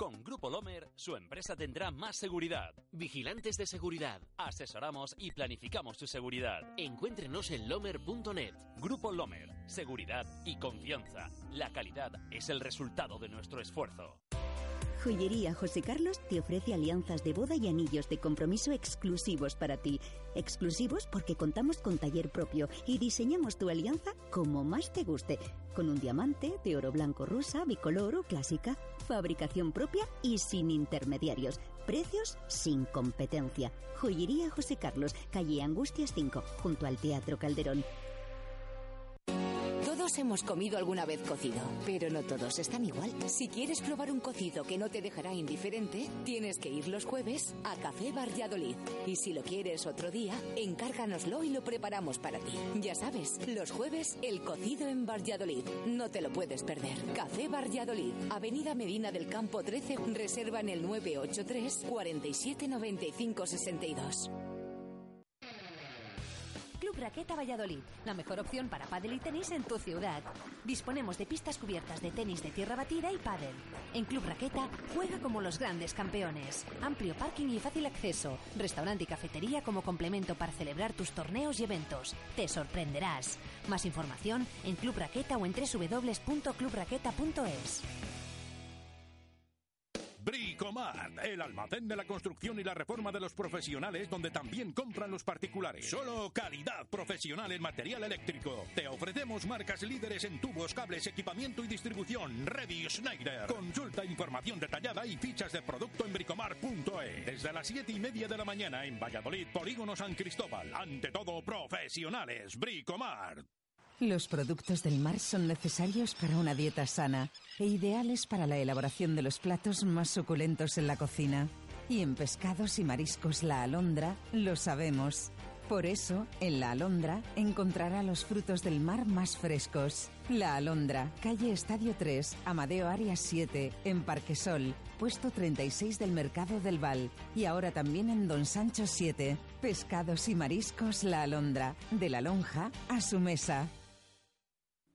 Con Grupo Lomer, su empresa tendrá más seguridad. Vigilantes de seguridad. Asesoramos y planificamos su seguridad. Encuéntrenos en lomer.net. Grupo Lomer. Seguridad y confianza. La calidad es el resultado de nuestro esfuerzo. Joyería José Carlos te ofrece alianzas de boda y anillos de compromiso exclusivos para ti. Exclusivos porque contamos con taller propio y diseñamos tu alianza como más te guste. Con un diamante de oro blanco rosa, bicolor o clásica. Fabricación propia y sin intermediarios. Precios sin competencia. Joyería José Carlos, calle Angustias 5, junto al Teatro Calderón. Todos hemos comido alguna vez cocido, pero no todos están igual. Si quieres probar un cocido que no te dejará indiferente, tienes que ir los jueves a Café Valladolid. Y si lo quieres otro día, encárganoslo y lo preparamos para ti. Ya sabes, los jueves el cocido en Valladolid. No te lo puedes perder. Café Valladolid, Avenida Medina del Campo 13, reserva en el 983 47 95 62. Raqueta Valladolid, la mejor opción para pádel y tenis en tu ciudad. Disponemos de pistas cubiertas de tenis de tierra batida y pádel. En Club Raqueta juega como los grandes campeones. Amplio parking y fácil acceso. Restaurante y cafetería como complemento para celebrar tus torneos y eventos. Te sorprenderás. Más información en Club Raqueta o en www.clubraqueta.es. Bricomart, el almacén de la construcción y la reforma de los profesionales donde también compran los particulares. Solo calidad profesional en material eléctrico. Te ofrecemos marcas líderes en tubos, cables, equipamiento y distribución. Ready Schneider. Consulta información detallada y fichas de producto en bricomart.es. Desde las 7 y media de la mañana en Valladolid, Polígono San Cristóbal. Ante todo, profesionales. Bricomart. Los productos del mar son necesarios para una dieta sana e ideales para la elaboración de los platos más suculentos en la cocina. Y en pescados y mariscos La Alondra lo sabemos. Por eso, en La Alondra encontrará los frutos del mar más frescos. La Alondra, calle Estadio 3, Amadeo Arias 7, en Parquesol, puesto 36 del Mercado del Val. Y ahora también en Don Sancho 7. Pescados y mariscos La Alondra, de la lonja a su mesa.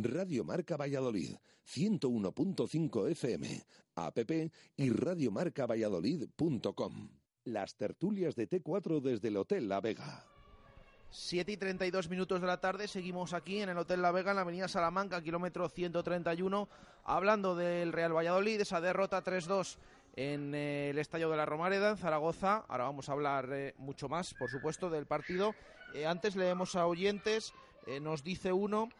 Radio Marca Valladolid, 101.5 FM, app y radiomarcavalladolid.com. Las tertulias de T4 desde el Hotel La Vega. 7 y 32 minutos de la tarde, seguimos aquí en el Hotel La Vega, en la avenida Salamanca, kilómetro 131, hablando del Real Valladolid, esa derrota 3-2 en eh, el Estadio de la Romareda, en Zaragoza. Ahora vamos a hablar eh, mucho más, por supuesto, del partido. Eh, antes leemos a oyentes, nos dice uno...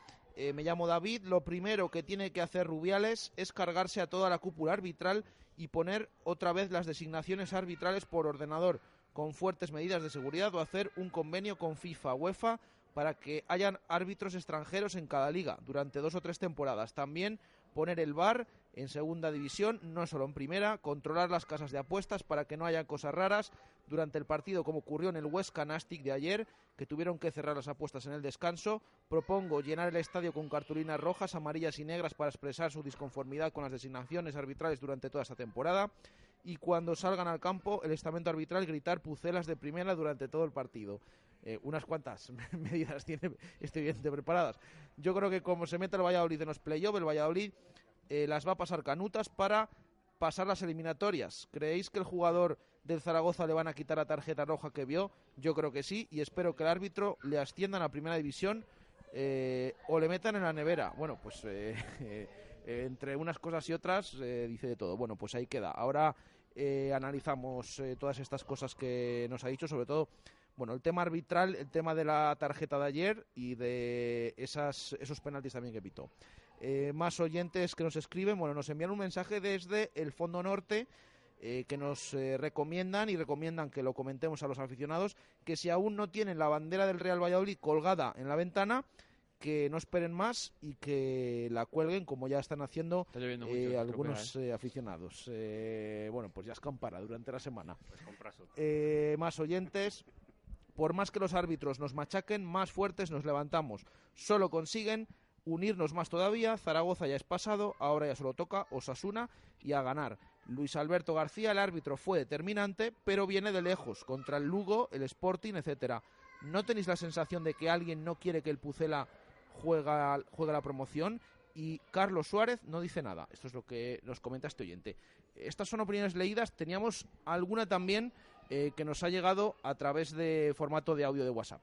Eh, me llamo David, lo primero que tiene que hacer Rubiales es cargarse a toda la cúpula arbitral y poner otra vez las designaciones arbitrales por ordenador con fuertes medidas de seguridad o hacer un convenio con FIFA, UEFA para que hayan árbitros extranjeros en cada liga durante dos o tres temporadas. También poner el VAR en segunda división, no solo en primera, controlar las casas de apuestas para que no haya cosas raras durante el partido, como ocurrió en el West Canastic de ayer, que tuvieron que cerrar las apuestas en el descanso. Propongo llenar el estadio con cartulinas rojas, amarillas y negras para expresar su disconformidad con las designaciones arbitrales durante toda esta temporada. Y cuando salgan al campo, el estamento arbitral gritar pucelas de primera durante todo el partido. Eh, unas cuantas medidas tiene este evidente preparadas. Yo creo que como se mete el Valladolid en los playoffs, el Valladolid eh, las va a pasar canutas para pasar las eliminatorias. ¿Creéis que el jugador del Zaragoza le van a quitar la tarjeta roja que vio? Yo creo que sí y espero que el árbitro le asciendan a primera división eh, o le metan en la nevera. Bueno, pues entre unas cosas y otras dice de todo. Bueno, pues ahí queda. Ahora analizamos todas estas cosas que nos ha dicho, sobre todo bueno, el tema arbitral, el tema de la tarjeta de ayer y de esas, esos penaltis también que pitó. Eh, más oyentes que nos escriben, bueno, nos envían un mensaje desde el Fondo Norte eh, que nos eh, recomiendan y recomiendan que lo comentemos a los aficionados, que si aún no tienen la bandera del Real Valladolid colgada en la ventana, que no esperen más y que la cuelguen como ya están haciendo algunos aficionados. bueno, pues ya escampará durante la semana. Pues más oyentes, por más que los árbitros nos machaquen, más fuertes nos levantamos. Solo consiguen unirnos más todavía. Zaragoza ya es pasado, ahora ya solo toca Osasuna y a ganar. Luis Alberto García, el árbitro, fue determinante, pero viene de lejos, contra el Lugo, el Sporting, etcétera. ¿No tenéis la sensación de que alguien no quiere que el Pucela juega, la promoción? Y Carlos Suárez no dice nada. Esto es lo que nos comenta este oyente. Estas son opiniones leídas. Teníamos alguna también eh, que nos ha llegado a través de formato de audio de WhatsApp.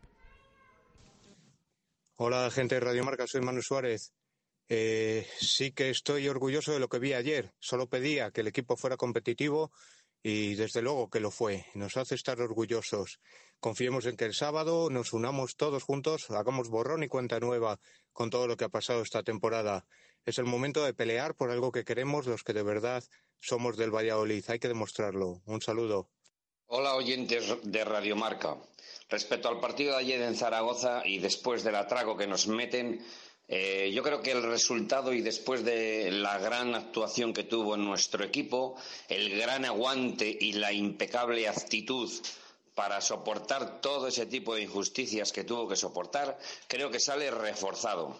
Hola, gente de Radio Marca, soy Manu Suárez. Eh, sí que estoy orgulloso de lo que vi ayer. Solo pedía que el equipo fuera competitivo y desde luego que lo fue. Nos hace estar orgullosos. Confiemos en que el sábado nos unamos todos juntos, hagamos borrón y cuenta nueva con todo lo que ha pasado esta temporada. Es el momento de pelear por algo que queremos los que de verdad somos del Valladolid. Hay que demostrarlo. Un saludo. Hola oyentes de Radio Marca. Respecto al partido de ayer en Zaragoza y después del atraco que nos meten, eh, yo creo que el resultado y después de la gran actuación que tuvo nuestro equipo, el gran aguante y la impecable actitud para soportar todo ese tipo de injusticias que tuvo que soportar, creo que sale reforzado.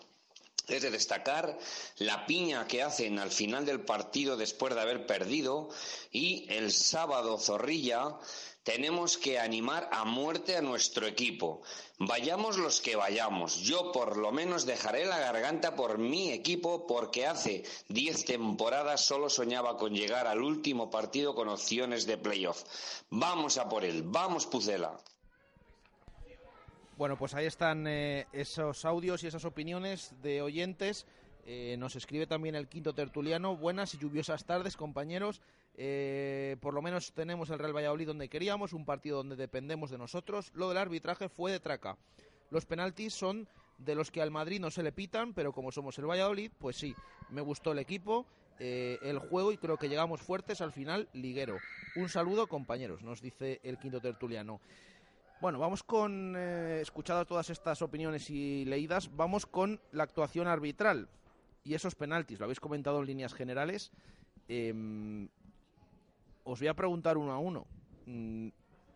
Es de destacar la piña que hacen al final del partido después de haber perdido y el sábado Zorrilla tenemos que animar a muerte a nuestro equipo. Vayamos los que vayamos. Yo por lo menos dejaré la garganta por mi equipo porque hace diez temporadas solo soñaba con llegar al último partido con opciones de playoff. Vamos a por él. Vamos Pucela. Bueno, pues ahí están eh, esos audios y esas opiniones de oyentes. Eh, nos escribe también el quinto tertuliano. Buenas y lluviosas tardes, compañeros. Eh, por lo menos tenemos el Real Valladolid donde queríamos, un partido donde dependemos de nosotros. Lo del arbitraje fue de traca. Los penaltis son de los que al Madrid no se le pitan, pero como somos el Valladolid, pues sí, me gustó el equipo, eh, el juego y creo que llegamos fuertes al final, liguero. Un saludo, compañeros, nos dice el quinto tertuliano. Bueno, vamos con, eh, escuchado todas estas opiniones y leídas, vamos con la actuación arbitral y esos penaltis. Lo habéis comentado en líneas generales. Em, os voy a preguntar uno a uno. Mm,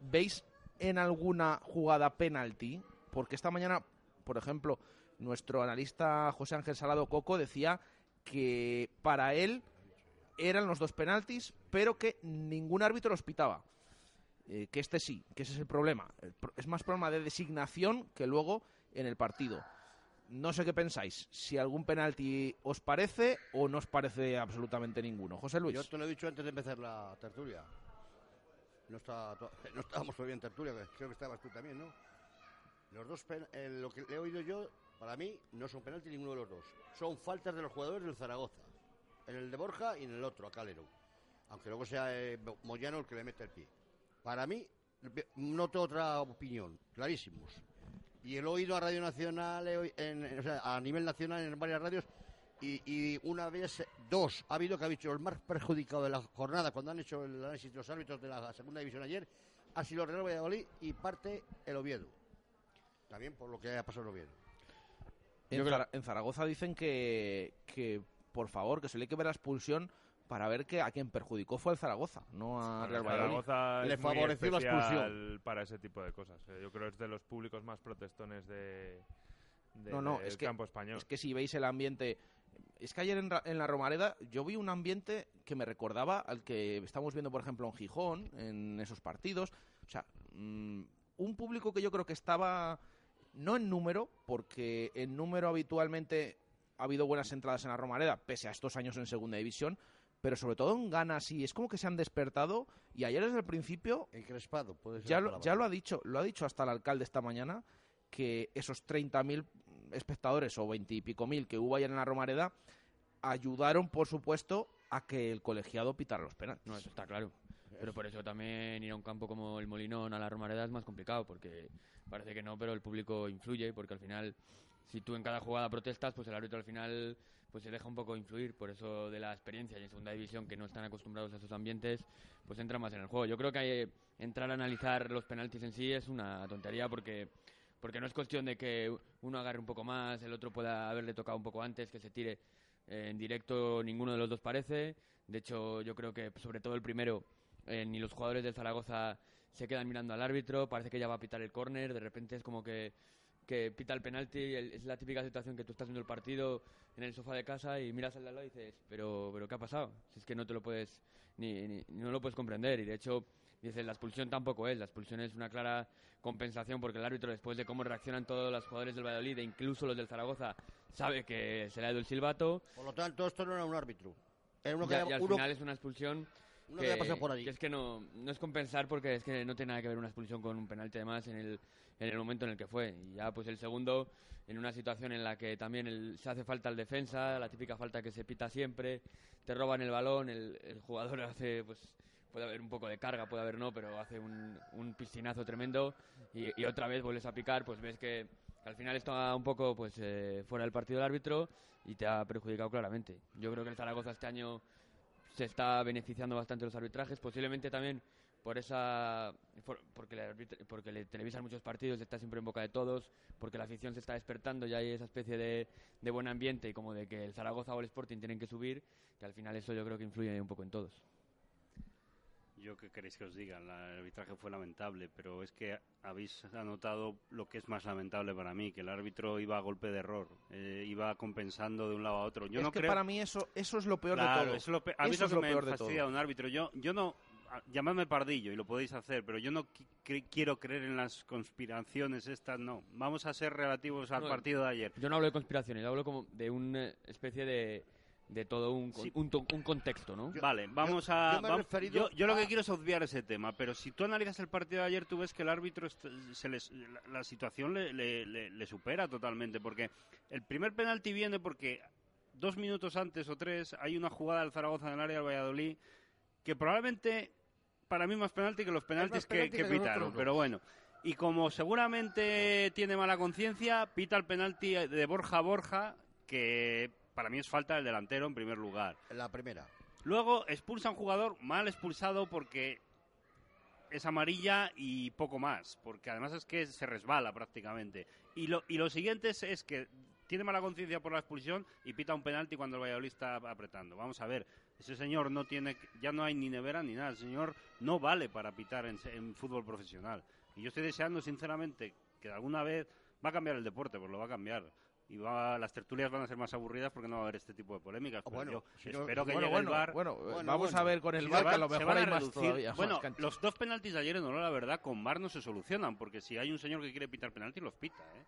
¿Veis en alguna jugada penalti? Porque esta mañana, por ejemplo, nuestro analista José Ángel Salado Coco decía que para él eran los dos penaltis, pero que ningún árbitro los pitaba. Eh, que este sí, que ese es el problema. Es más problema de designación que luego en el partido. No sé qué pensáis, si algún penalti os parece o no os parece absolutamente ninguno. José Luis. Yo te lo he dicho antes de empezar la tertulia. No, está, no estábamos todavía en tertulia, creo que estabas tú también, ¿no? Los dos, eh, lo que he oído yo, para mí, no son penalti ninguno de los dos. Son faltas de los jugadores del Zaragoza. En el de Borja y en el otro, a Calero. Aunque luego sea eh, Moyano el que le mete el pie. Para mí, no tengo otra opinión, clarísimos. Y el oído a Radio Nacional, o sea, a nivel nacional en varias radios, y, una vez, dos, ha habido que ha dicho el más perjudicado de la jornada cuando han hecho el análisis de los árbitros de la segunda división ayer, ha sido el Real Valladolid y parte el Oviedo. También por lo que ha pasado en Oviedo. En, Zaragoza dicen que, que, por favor, que se le hay que ver la expulsión para ver que a quien perjudicó fue el Zaragoza, no a Real Valladolid. Zaragoza Le favoreció la expulsión para ese tipo de cosas. Eh. Yo creo que es de los públicos más protestones de, no, no, es que, campo español. Es que si veis el ambiente... Es que ayer en, en, la Romareda yo vi un ambiente que me recordaba al que estamos viendo, por ejemplo, en Gijón, en esos partidos. O sea, mm, un público que yo creo que estaba, no en número, porque en número habitualmente ha habido buenas entradas en la Romareda, pese a estos años en Segunda División, pero sobre todo en ganas y es como que se han despertado y ayer desde el principio encrespado puede ya lo, ya lo ha dicho lo ha dicho hasta el alcalde esta mañana que esos 30.000 espectadores o 20 y pico mil que hubo ayer en la Romareda ayudaron por supuesto a que el colegiado pitara los penales no eso está claro. Pero por eso también ir a un campo como el Molinón a la Romareda es más complicado porque parece que no pero el público influye porque al final si tú en cada jugada protestas pues el árbitro al final pues se deja un poco influir por eso de la experiencia y en segunda división que no están acostumbrados a esos ambientes, pues entra más en el juego. Yo creo que entrar a analizar los penaltis en sí es una tontería porque porque no es cuestión de que uno agarre un poco más, el otro pueda haberle tocado un poco antes, que se tire en directo, ninguno de los dos parece. De hecho, yo creo que sobre todo el primero, eh, ni los jugadores del Zaragoza se quedan mirando al árbitro, parece que ya va a pitar el córner, de repente es como que que pita el penalti, el- es la típica situación que tú estás viendo el partido en el sofá de casa y miras al lado y dices, pero, pero ¿qué ha pasado? Si es que no te lo puedes, ni, ni- no lo puedes comprender y de hecho, dices, la expulsión tampoco es, la expulsión es una clara compensación porque el árbitro después de cómo reaccionan todos los jugadores del Valladolid e incluso los del Zaragoza, sabe que se le ha ido el silbato. Por lo tanto, esto no era un árbitro. Era uno que Ya- había- y al uno- final es una expulsión uno que había pasado por allí. que es que no, no es compensar porque es que no tiene nada que ver una expulsión con un penalti además en el, en el momento en el que fue. Y ya pues el segundo en una situación en la que también el- se hace falta el defensa, la típica falta que se pita siempre, te roban el balón, el, el jugador hace pues puede haber un poco de carga, puede haber no, pero hace un, un piscinazo tremendo y, y otra vez vuelves a picar, pues ves que, que al final está un poco pues eh, fuera del partido del árbitro y te ha perjudicado claramente. Yo creo que el Zaragoza este año se está beneficiando bastante los arbitrajes, posiblemente también por esa por- porque le, porque le televisan muchos partidos, está siempre en boca de todos, porque la afición se está despertando y hay esa especie de, de buen ambiente y como de que el Zaragoza o el Sporting tienen que subir, que al final eso yo creo que influye un poco en todos. Yo qué queréis que os diga, La- el arbitraje fue lamentable, pero es que habéis anotado lo que es más lamentable para mí, que el árbitro iba a golpe de error, eh, iba compensando de un lado a otro. Yo es no que creo... para mí eso, eso es lo peor Claro, de todo. eso es lo pe- a mí Eso es lo es que lo peor me de fastidia todo. un árbitro. Yo, yo no, llamadme pardillo y lo podéis hacer, pero yo no cre- quiero creer en las conspiraciones estas, no. Vamos a ser relativos al No, partido de ayer. Yo no hablo de conspiraciones, hablo como de una especie de, de todo un, Sí. un, to- un contexto, ¿no? Vale, vamos a. yo referido yo, yo lo que quiero es obviar ese tema, pero si tú analizas el partido de ayer, tú ves que el árbitro est- se les- la, la situación le, le- le- le supera totalmente, porque el primer penalti viene porque dos minutos antes o tres hay una jugada del Zaragoza en el área del Valladolid que probablemente para mí más penalti que los penaltis que, penalti que pitaron, pero bueno. Y como seguramente tiene mala conciencia, pita el penalti de Borja a Borja, que para mí es falta del delantero en primer lugar. La primera. Luego expulsa a un jugador mal expulsado porque es amarilla y poco más, porque además es que se resbala prácticamente. Y lo, y lo siguiente es, es que tiene mala conciencia por la expulsión y pita un penalti cuando el Valladolid está apretando. Vamos a ver, ese señor no tiene, ya no hay ni nevera ni nada, el señor no vale para pitar en, en fútbol profesional. Y yo estoy deseando sinceramente que alguna vez va a cambiar el deporte, pues lo va a cambiar. Y va, las tertulias van a ser más aburridas porque no va a haber este tipo de polémicas. pero bueno, yo si no- espero que bueno, llegue bueno, el VAR. bueno, eh, vamos a ver con el Se VAR, que a lo mejor van a hay más todavía, Bueno, los dos penaltis de ayer en honor la verdad con VAR no se solucionan, porque si hay un señor que quiere pitar penaltis, los pita, ¿eh?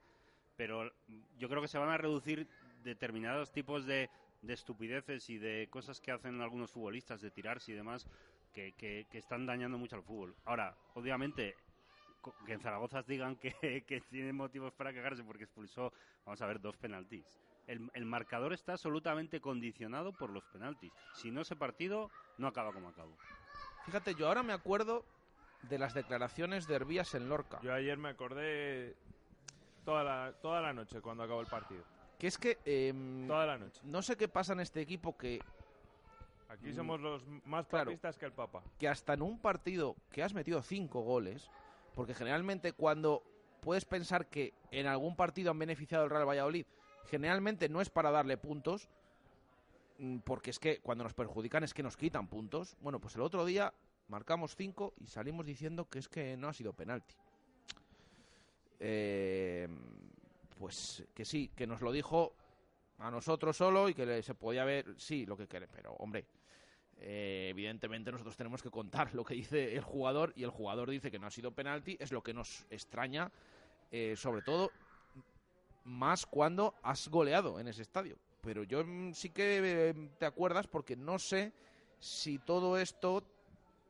Pero yo creo que se van a reducir determinados tipos de, de estupideces y de cosas que hacen algunos futbolistas, de tirarse y demás, que, que- que están dañando mucho al fútbol. Ahora, obviamente, que en Zaragoza digan que, que tienen motivos para quejarse porque expulsó, vamos a ver, dos penaltis. El, el marcador está absolutamente condicionado por los penaltis. Si no, ese partido no acaba como acabó. Fíjate, yo ahora me acuerdo de las declaraciones de Herbías en Lorca. Yo ayer me acordé toda la, toda la noche cuando acabó el partido. Que es que... em, Toda la noche. No sé qué pasa en este equipo que... Aquí Mm, somos los más claro. papistas que el Papa. que hasta en un partido que has metido cinco goles, porque generalmente cuando puedes pensar que en algún partido han beneficiado el Real Valladolid, generalmente no es para darle puntos, mm, porque es que cuando nos perjudican es que nos quitan puntos. Bueno, pues el otro día marcamos cinco y salimos diciendo que es que no ha sido penalti. Eh, pues que sí, que nos lo dijo a nosotros solo y que se podía ver, sí, lo que quiere, pero hombre, eh, evidentemente nosotros tenemos que contar lo que dice el jugador y el jugador dice que no ha sido penalti, es lo que nos extraña, eh, sobre todo más cuando has goleado en ese estadio. Pero yo mm, sí que eh, te acuerdas porque no sé si todo esto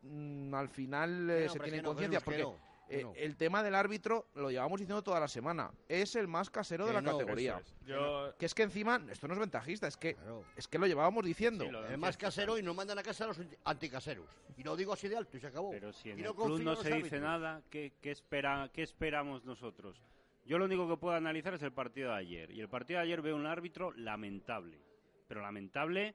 mm, al final eh, se tiene conciencia, porque eh, no. el tema del árbitro lo llevamos diciendo toda la semana. Es el más casero de la no, categoría. es. Yo- Que es que encima, esto no es ventajista, es que, es que lo llevábamos diciendo. El más casero y nos mandan a casa a los anti- anticaseros. Y lo digo así de alto y se acabó. Pero si en Y el no club no se dice nada, ¿qué, qué espera, ¿qué esperamos nosotros? Yo lo único que puedo analizar es el partido de ayer. Y el partido de ayer veo un árbitro lamentable. Pero lamentable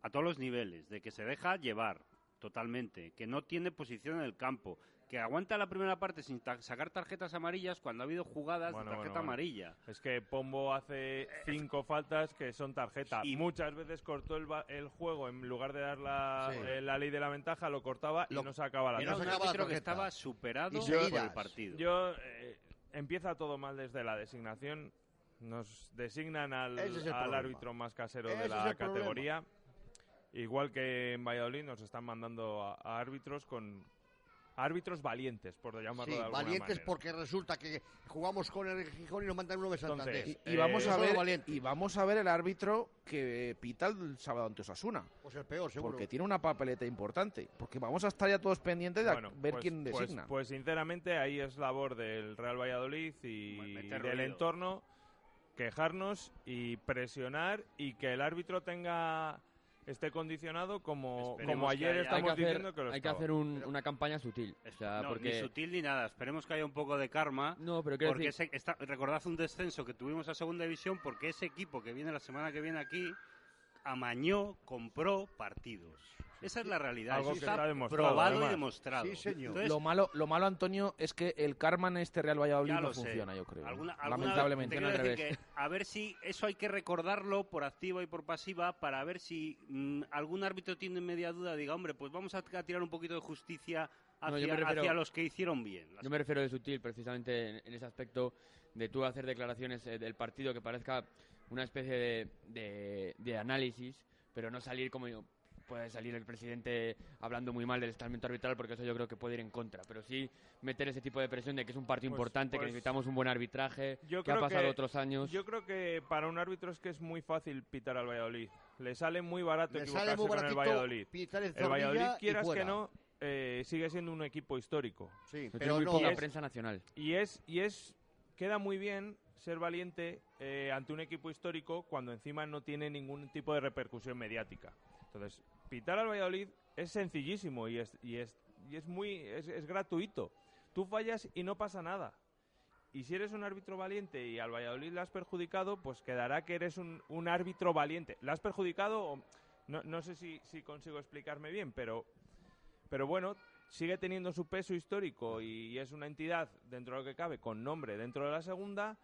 a todos los niveles. De que se deja llevar totalmente. Que no tiene posición en el campo. Que aguanta la primera parte sin ta- sacar tarjetas amarillas cuando ha habido jugadas Bueno, de tarjeta bueno. amarilla. Es que Pombo hace cinco faltas que son tarjeta. Y muchas veces cortó el, ba- el juego en lugar de dar la, Sí. eh, la ley de la ventaja, lo cortaba y no sacaba la Era un árbitro que estaba superado por el partido. Yo, eh, empieza todo mal desde la designación. Nos designan al, es árbitro más casero Ese de la problema. categoría. Igual que en Valladolid nos están mandando a, a árbitros con árbitros valientes, por llamarlo Sí, de alguna valientes manera. porque resulta que jugamos con el Gijón y nos mandan uno de Santander. Entonces, Y, vamos Eh, a ver, y vamos a ver el árbitro que pita el sábado ante Osasuna. Pues el peor, seguro. Porque tiene una papeleta importante. Porque vamos a estar ya todos pendientes de Bueno, ver pues- quién pues- designa. Pues, sinceramente ahí es labor del Real Valladolid y del ruido. entorno quejarnos y presionar y que el árbitro tenga esté condicionado como, Esperemos como que ayer haya- estamos hay que hacer, diciendo que lo hay que estaba. hacer un- una campaña sutil. O sea, No, porque ni sutil ni nada. Esperemos que haya un poco de karma. No, pero quiero porque decir- ese- está- recordad un descenso que tuvimos a segunda división porque ese equipo que viene la semana que viene aquí amañó, compró partidos. Esa es la realidad. Algo Eso que está, está demostrado, probado además. y demostrado. Sí, señor. Entonces, lo malo, lo malo, Antonio, es que el karma en este Real Valladolid no sé. funciona, yo creo. Alguna- alguna- Lamentablemente. te quiero decir que a ver si eso hay que recordarlo por activa y por pasiva para ver si mm, algún árbitro tiene media duda diga, hombre, pues vamos a, a tirar un poquito de justicia No, yo hacia, me refiero- hacia los que hicieron bien. las Yo me refiero de sutil precisamente en, en ese aspecto de tú hacer declaraciones eh, del partido que parezca una especie de, de- de análisis, pero no salir como yo- puede salir el presidente hablando muy mal del estamento arbitral porque eso yo creo que puede ir en contra, pero sí meter ese tipo de presión de que es un partido Pues- importante, que pues- necesitamos un buen arbitraje, Yo que ha pasado que- otros años. Yo creo que para un árbitro es que es muy fácil pitar al Valladolid. Le sale muy barato Le equivocarse sale muy con el Valladolid. el Zorrilla Valladolid, quieras que no, eh, sigue siendo un equipo histórico. Sí, Pero no. es- prensa nacional. Y es, y es, queda muy bien ser valiente eh, ante un equipo histórico cuando encima no tiene ningún tipo de repercusión mediática. Entonces, pitar al Valladolid es sencillísimo y es, y es, y es muy, es, es gratuito. Tú fallas y no pasa nada. Y si eres un árbitro valiente y al Valladolid le has perjudicado, pues quedará que eres un, un árbitro valiente. ¿Le has perjudicado? no, no sé si, si consigo explicarme bien, pero, pero bueno, sigue teniendo su peso histórico y, es una entidad, dentro de lo que cabe, con nombre dentro de la segunda,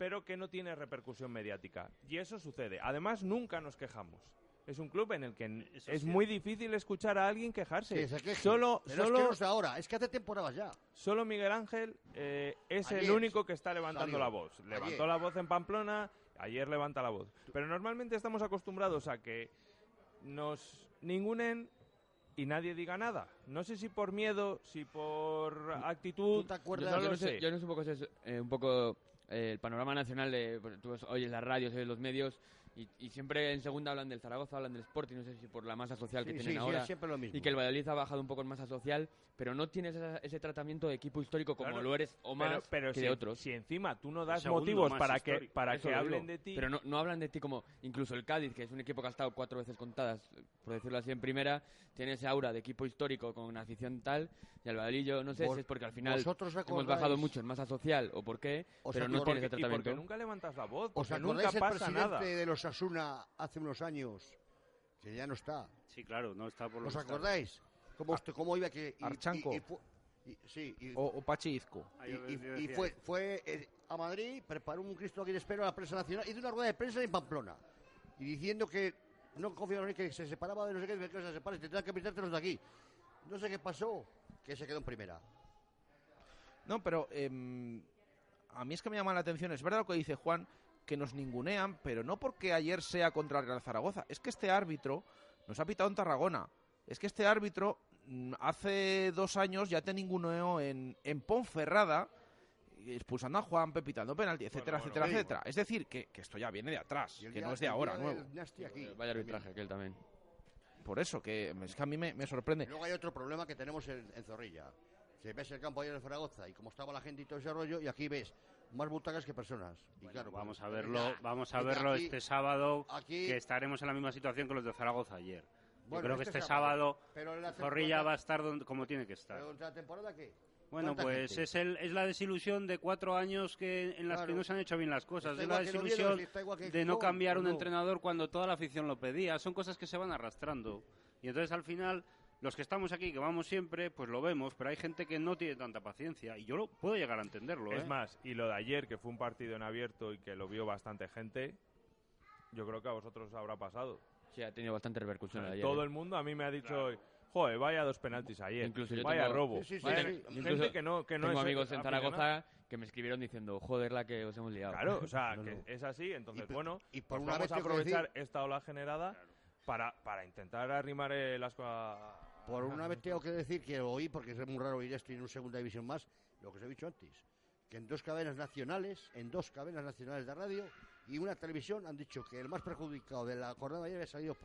pero que no tiene repercusión mediática. Y eso sucede. Además, nunca nos quejamos. Es un club en el que Eso es sí. muy difícil escuchar a alguien quejarse. Que se queje. Solo, Pero solo, es que no es ahora, es que hace temporadas ya. Solo Miguel Ángel eh, es el único que está levantando salió. la voz. Levantó Ayer. la voz en Pamplona, ayer levanta la voz. Pero normalmente estamos acostumbrados a que nos ningunen y nadie diga nada. No sé si por miedo, si por actitud, ¿Tú te Yo, acuerdas? no yo lo no sé, sé. yo no sé un poco, eh, un poco el panorama nacional de pues, tú oyes las radios, oyes los medios y, y siempre en segunda hablan del Zaragoza, hablan del Sporting, no sé si por la masa social que Sí, tienen sí, sí, ahora es siempre lo mismo. y que el Valladolid ha bajado un poco en masa social, pero no tienes esa- ese tratamiento de equipo histórico como Claro, lo eres o más pero, pero que si, de otros. si encima tú no das segundo motivos para que, para Eso que hablen digo. de ti, Pero no, no hablan de ti como incluso el Cádiz, que es un equipo que ha estado cuatro veces contadas, por decirlo así, en primera, tiene ese aura de equipo histórico con una afición tal, y al Valladolid yo no sé si es porque al final vosotros hemos bajado mucho en masa social o por qué, ¿Os pero no acordáis- tiene ese y porque tratamiento. nunca levantas la voz, ¿Os porque nunca pasa nada. de los Asuna hace unos años? Que ya no está. Sí, claro, no está por lo ¿Os que está. acordáis? ¿Cómo, esto- cómo iba que... y- Archanco. y- y fu- y- sí, y, O, o Pachi Izco. Ah, y- fue, fue eh, a Madrid, preparó un Cristo aquí de espero a la prensa nacional, hizo una rueda de prensa en Pamplona. Y diciendo que no confiaban en que se separaba de no sé qué, que se separa y tendrán que pintártelos de aquí. No sé qué pasó, que se quedó en primera. No, pero em, a mí es que me llama la atención. Es verdad lo que dice Juan, que nos ningunean, pero no porque ayer sea contra el Real Zaragoza. Es que este árbitro nos ha pitado en Tarragona. Es que este árbitro mm, hace dos años ya te ninguneó en, en Ponferrada, expulsando a Juan, pitando penalti, etcétera, bueno, etcétera, sí, etcétera. Es decir, que, que esto ya viene de atrás, que día- no es de ahora, nuevo. aquí, Vaya arbitraje aquel también. Por eso, que es que a mí me, me sorprende. Luego hay otro problema que tenemos en, en Zorrilla. Si ves el campo ayer en Zaragoza y cómo estaba la gente y todo ese rollo, y aquí ves más butacas que personas. Y Bueno, claro, vamos a pues, verlo, ya, vamos a aquí- verlo este sábado, aquí- que estaremos en la misma situación que los de Zaragoza ayer. Yo Bueno, creo que este este sábado, sábado, Zorrilla va a estar donde, como tiene que estar. ¿Pero la temporada qué? Bueno, ¿Cuánta pues gente? es, el, es la desilusión de cuatro años que en las que Claro. no se han hecho bien las cosas. Está Es la que Oviedo, desilusión si que de no cambiar ¿o un no? entrenador cuando toda la afición lo pedía. Son cosas que se van arrastrando. Y entonces al final, los que estamos aquí, que vamos siempre, pues lo vemos, pero hay gente que no tiene tanta paciencia. Y yo lo puedo llegar a entenderlo. Es ¿eh? más, y lo de ayer, que fue un partido en abierto y que lo vio bastante gente, yo creo que a vosotros habrá pasado. Sí, ha tenido bastante repercusión ayer. Todo el mundo a mí me ha dicho hoy, joder, vaya dos penaltis ayer, Incluso yo vaya tengo- robo. Sí, sí, sí, Vaya- sí. gente que no, que no tengo es amigos en. Zaragoza que me escribieron diciendo, joder, la que os hemos liado. Claro, o sea, No, que no. es así, entonces, Y- bueno, y por pues una vamos vez a aprovechar decir- esta ola generada para, para intentar arrimar el asco a... Por una vez tengo que decir que oí, porque es muy raro oír esto en una segunda división más, lo que os he dicho antes, que en dos cadenas nacionales, en dos cadenas nacionales de radio y una televisión han dicho que el más perjudicado de la jornada de ayer había salido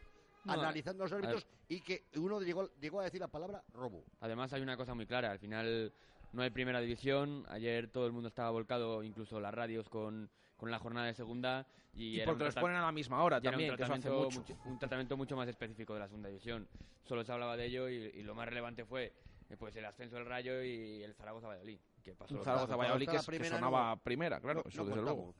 No, analizando los a- árbitros y que uno llegó, llegó a decir la palabra robo. Además hay una cosa muy clara, al final no hay primera división, ayer todo el mundo estaba volcado, incluso las radios con, con la jornada de segunda. Y, Y porque los ponen a la misma hora también, un que eso hace tratamiento, mucho. un tratamiento mucho más específico de la segunda división. Solo se hablaba de ello y, y lo más relevante fue eh, pues el ascenso del Rayo y el Zaragoza-Valladolid. que pasó lo que sonaba primera, claro, no- eso no desde luego.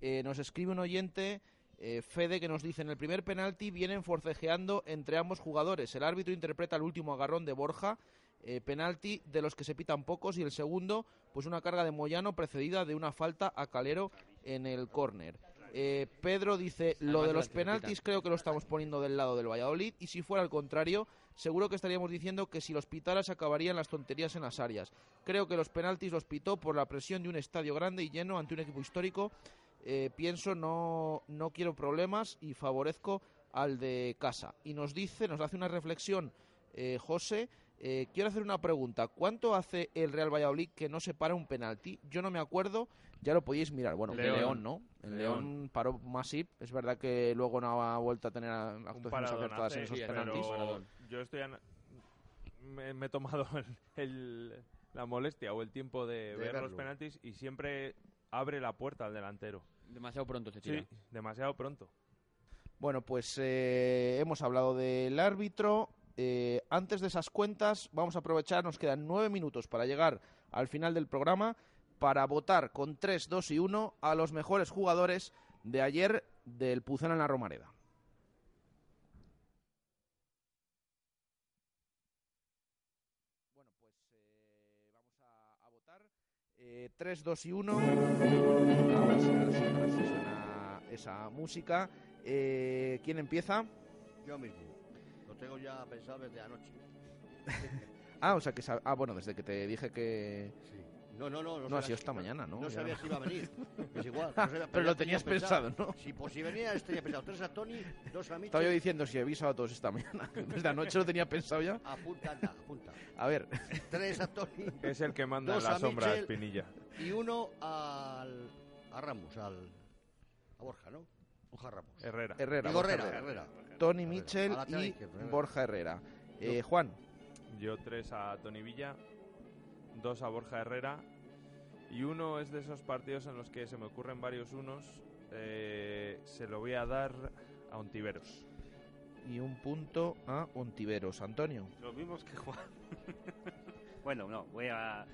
Eh, nos escribe un oyente, eh, Fede, que nos dice, en el primer penalti vienen forcejeando entre ambos jugadores. El árbitro interpreta el último agarrón de Borja, eh, penalti de los que se pitan pocos, y el segundo, pues una carga de Moyano precedida de una falta a Calero en el córner. Eh, Pedro dice, lo Además de los penaltis creo que lo estamos poniendo del lado del Valladolid, y si fuera al contrario, seguro que estaríamos diciendo que si los pitara se acabarían las tonterías en las áreas. Creo que los penaltis los pitó por la presión de un estadio grande y lleno ante un equipo histórico. Eh, pienso no, no quiero problemas y favorezco al de casa. Y nos dice, nos hace una reflexión, eh, José. eh, quiero hacer una pregunta. ¿Cuánto hace el Real Valladolid que no se para un penalti? Yo no me acuerdo, ya lo podíais mirar. Bueno, León. el León, ¿no? El León, León. paró Masip. Es verdad que luego no ha vuelto a tener actuaciones acertadas en esos sí, penaltis. yo estoy me, me he tomado el, el- la molestia o el tiempo de, De ver los penaltis y siempre abre la puerta al delantero. Demasiado pronto se tira. Sí, demasiado pronto. Bueno, pues eh, hemos hablado del árbitro. Eh, antes de esas cuentas, vamos a aprovechar, nos quedan nueve minutos para llegar al final del programa para votar con 3, 2 y 1 a los mejores jugadores de ayer del Pucena en la Romareda. Eh, 3, 2 y 1. Ahora sí, ahora sí, ahora sí suena esa música. Eh, ¿Quién empieza? Yo mismo. Lo tengo ya pensado desde anoche. Ah, o sea que ah, bueno, desde que te dije que No, no, no. no, ha sabía sido si- esta mañana, ¿no? No Ya sabía no. si iba a venir. Es igual. no sabía- pero lo tenías tenía pensado, ¿no? Si, pues, si venía, tenía pensado. Tres a Tony, dos a Mitchell. Estaba yo diciendo si he avisado a todos esta mañana. Desde anoche lo tenía pensado ya. Apunta, anda, apunta. A ver. Tres a Tony. Es el que manda la a sombra, Mitchell Espinilla. Y uno al, a Ramos, al, a Borja, ¿no? Borja Ramos. Herrera. Herrera, Digo, Borja Herrera, Herrera. Herrera. Tony Mitchell A y. Borja Herrera. Eh, Juan. Yo tres a Tony Villa, dos a Borja Herrera y uno es de esos partidos en los que se me ocurren varios unos. eh, se lo voy a dar a Ontiveros. Y un punto a Ontiveros. Antonio. Los mismos que Juan. bueno, no, voy a.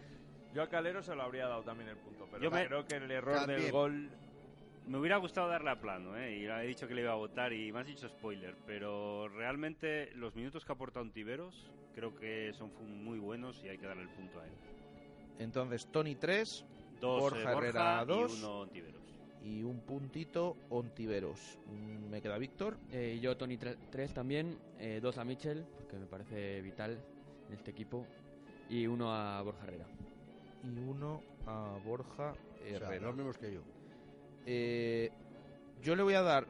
Yo a Calero se lo habría dado también el punto, pero Yo me- creo que el error del gol Me hubiera gustado darle a plano, ¿eh? y le he dicho que le iba a votar y me has dicho spoiler, pero realmente los minutos que ha aportado Ontiveros creo que son muy buenos y hay que darle el punto a él. Entonces, Tony 3, Dos, Borja eh, Borja Herrera y 2 uno Ontiveros. y un puntito Ontiveros. Mm, ¿Me queda Víctor? Eh, yo, Tony 3 también, eh, dos a Mitchell, porque me parece vital en este equipo, y uno a Borja Herrera. Y uno a Borja Herrera. los mismos que yo. Eh, yo le voy a dar,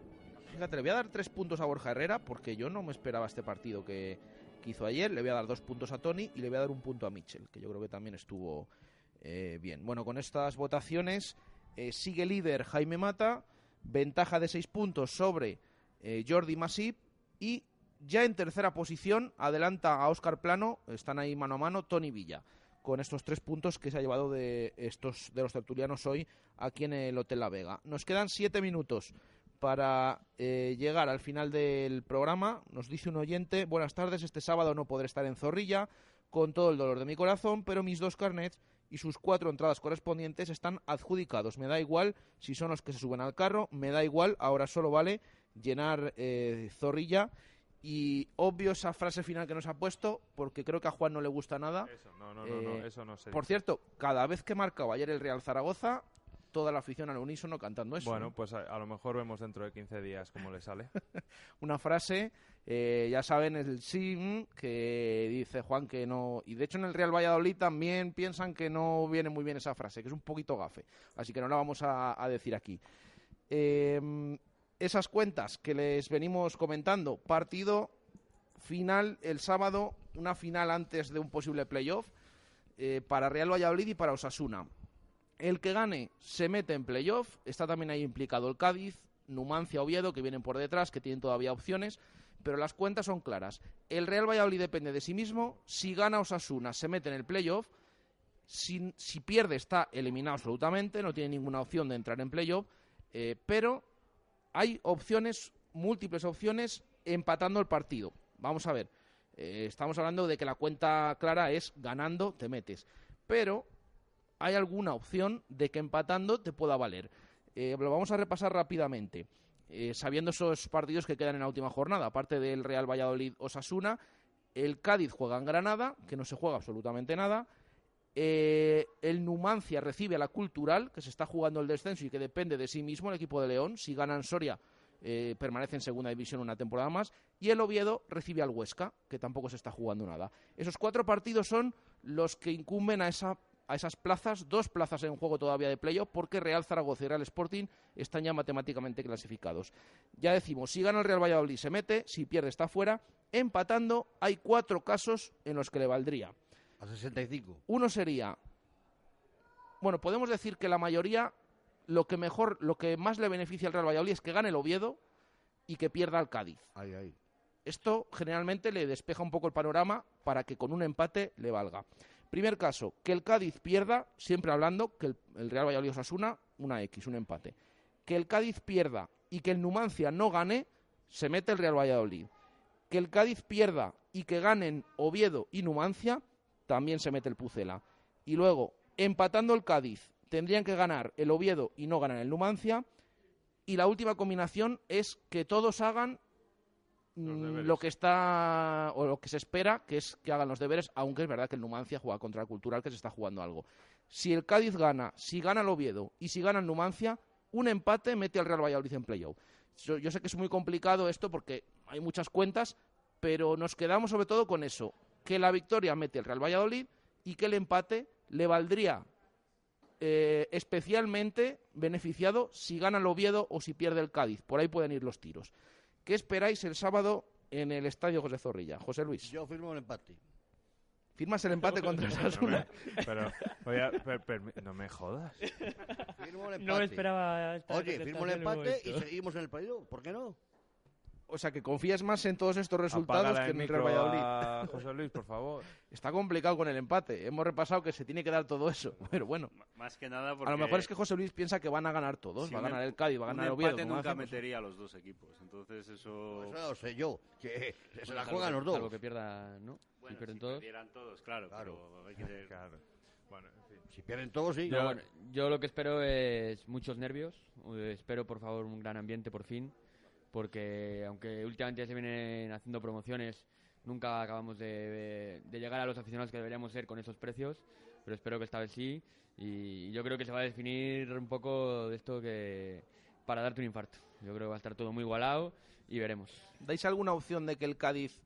fíjate, le voy a dar tres puntos a Borja Herrera porque yo no me esperaba este partido que, hizo ayer. Le voy a dar dos puntos a Tony y le voy a dar un punto a Mitchell, que yo creo que también estuvo eh, bien. Bueno, con estas votaciones eh, sigue líder Jaime Mata, ventaja de seis puntos sobre Jordi Masip y ya en tercera posición adelanta a Óscar Plano, están ahí mano a mano, Tony Villa con estos tres puntos que se ha llevado de estos de los tertulianos hoy aquí en el Hotel La Vega. Nos quedan siete minutos para eh, llegar al final del programa. Nos dice un oyente, buenas tardes, este sábado no podré estar en Zorrilla con todo el dolor de mi corazón, pero mis dos carnets y sus cuatro entradas correspondientes están adjudicados. Me da igual si son los que se suben al carro, me da igual, ahora solo vale llenar eh, Zorrilla. Y obvio esa frase final que nos ha puesto, porque creo que a Juan no le gusta nada. Eso, no, no, no, no, Eh, eso no se Por dice. cierto, cada vez que marcaba ayer el Real Zaragoza, toda la afición al unísono cantando eso. Bueno, ¿no? pues a, a lo mejor vemos dentro de 15 días cómo le sale. Una frase Eh, ya saben el sim que dice Juan que no. Y de hecho en el Real Valladolid también piensan que no viene muy bien esa frase, que es un poquito gafe. Así que no la vamos a, a decir aquí. Eh, esas cuentas que les venimos comentando, partido final el sábado, una final antes de un posible playoff eh, para Real Valladolid y para Osasuna. El que gane se mete en playoff, está también ahí implicado el Cádiz, Numancia, Oviedo, que vienen por detrás, que tienen todavía opciones, pero las cuentas son claras. El Real Valladolid depende de sí mismo, si gana Osasuna se mete en el playoff, si, si pierde está eliminado absolutamente, no tiene ninguna opción de entrar en playoff, eh, pero hay opciones, múltiples opciones, empatando el partido. Vamos a ver, eh, estamos hablando de que la cuenta clara es ganando, te metes. Pero hay alguna opción de que empatando te pueda valer. Eh, lo vamos a repasar rápidamente. Eh, sabiendo esos partidos que quedan en la última jornada, aparte del Real Valladolid Osasuna, el Cádiz juega en Granada, que no se juega absolutamente nada. El Numancia recibe a la Cultural, que se está jugando el descenso y que depende de sí mismo, el equipo de León. Si ganan Soria, eh, permanece en segunda división una temporada más, y el Oviedo recibe al Huesca, que tampoco se está jugando nada. Esos cuatro partidos son los que incumben a, a esas plazas, dos plazas en juego todavía de playoff, porque Real Zaragoza y Real Sporting están ya matemáticamente clasificados. Ya decimos, si gana el Real Valladolid se mete, si pierde está fuera. Empatando, hay cuatro casos en los que le valdría. A 65. Uno sería, bueno, podemos decir que la mayoría lo que mejor, lo que más le beneficia al Real Valladolid es que gane el Oviedo y que pierda al Cádiz. Esto generalmente le despeja un poco el panorama para que con un empate le valga. Primer caso, que el Cádiz pierda, siempre hablando que el, Real Valladolid Osasuna, una X, un empate. Que el Cádiz pierda y que el Numancia no gane, se mete el Real Valladolid. Que el Cádiz pierda y que ganen Oviedo y Numancia, también se mete el Pucela. Y luego, empatando el Cádiz tendrían que ganar el Oviedo y no ganan el Numancia. Y la última combinación es que todos hagan mm, lo que está o lo que se espera, que es que hagan los deberes, aunque es verdad que el Numancia juega contra el Cultural, que se está jugando algo. Si el Cádiz gana, si gana el Oviedo y si gana el Numancia, un empate mete al Real Valladolid en playoff. Yo, yo sé que es muy complicado esto porque hay muchas cuentas, pero nos quedamos sobre todo con eso, que la victoria mete al Real Valladolid y que el empate le valdría eh, especialmente beneficiado si gana el Oviedo o si pierde el Cádiz. Por ahí pueden ir los tiros. ¿Qué esperáis el sábado en el Estadio José Zorrilla? José Luis. Yo firmo el empate. ¿Firmas el empate contra el Sasuna? Pero, no me jodas. Firmo el empate. No esperaba Oye, firmo el empate y seguimos en el partido. ¿Por qué no? O sea, que confías más en todos estos resultados que en el Real Valladolid. José Luis, por favor. Está complicado con el empate. Hemos repasado que se tiene que dar todo eso. Pero bueno. Más que nada porque... A lo mejor es que José Luis piensa que van a ganar todos. va a ganar el Cádiz, va a ganar el Oviedo. empate nunca metería a los dos equipos. Entonces eso... Pues eso lo sé yo. Que se la juegan los dos. Algo que pierda, ¿no? Bueno, si pierden si todos. perdieran todos, claro. Claro. Pero hay que Claro. Bueno, en fin. Si pierden todos, sí. Pero bueno, yo lo que espero es muchos nervios. Eh, Espero, por favor, un gran ambiente por fin. Porque aunque últimamente ya se vienen haciendo promociones, nunca acabamos de, de llegar a los aficionados que deberíamos ser con esos precios. Pero espero que esta vez sí. Y yo creo que se va a definir un poco de esto que para darte un infarto. Yo creo que va a estar todo muy igualado y veremos. ¿Dais alguna opción de que el Cádiz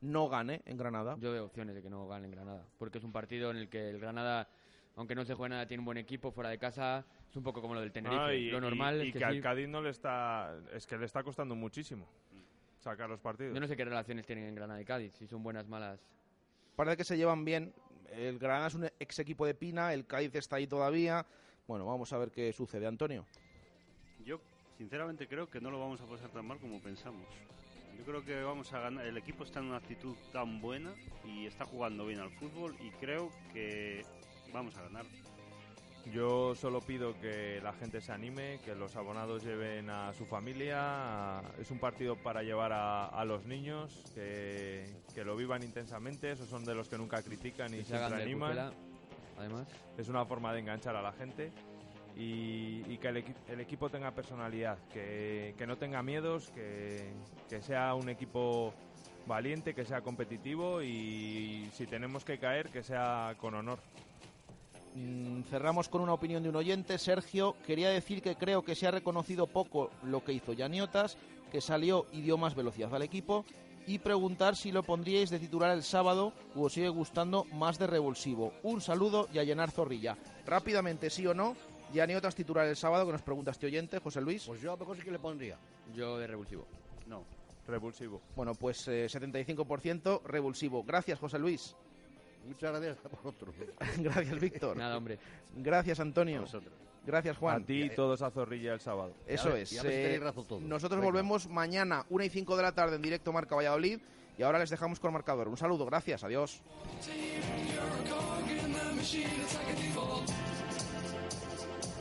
no gane en Granada? Yo veo opciones de que no gane en Granada. Porque es un partido en el que el Granada, aunque no se juegue nada, tiene un buen equipo fuera de casa. Es un poco como lo del Tenerife. No, y, lo normal y- y es que, que al sí. Cádiz no le está. Es que le está costando muchísimo sacar los partidos. Yo no sé qué relaciones tienen en Granada y Cádiz, si son buenas, malas. Parece que se llevan bien. El Granada es un ex equipo de Pina, el Cádiz está ahí todavía. Bueno, vamos a ver qué sucede, Antonio. Yo, sinceramente, creo que no lo vamos a pasar tan mal como pensamos. Yo creo que vamos a ganar. El equipo está en una actitud tan buena y está jugando bien al fútbol y creo que vamos a ganar. Yo solo pido que la gente se anime, que los abonados lleven a su familia. Es un partido para llevar a, a los niños, que, que lo vivan intensamente. Esos son de los que nunca critican y Que se siempre del animan. Además. Es una forma de enganchar a la gente. Y, y que el, equi- el equipo tenga personalidad, que, que no tenga miedos, que, que sea un equipo valiente, que sea competitivo y si tenemos que caer, que sea con honor. Mm, cerramos con una opinión de un oyente. Sergio, quería decir que creo que se ha reconocido poco lo que hizo Yaniotas, que salió y dio más velocidad al equipo y preguntar si lo pondríais de titular el sábado o os sigue gustando más de revulsivo. Un saludo y a llenar zorrilla. Rápidamente, sí o no. Ya ni otras titulares el sábado que nos pregunta este oyente, José Luis. Pues yo a lo mejor sí que le pondría. Yo de revulsivo. No. Revulsivo. Bueno, pues eh, 75% revulsivo. Gracias, José Luis. Muchas gracias a vosotros. Gracias, Víctor. Nada, hombre. Gracias, Antonio. Gracias, Juan. A ti todos a Zorrilla el sábado. Eso es. eh, nosotros volvemos mañana, 1 y 5 de la tarde, en directo Marca Valladolid. Y ahora les dejamos con el marcador. Un saludo, gracias, adiós.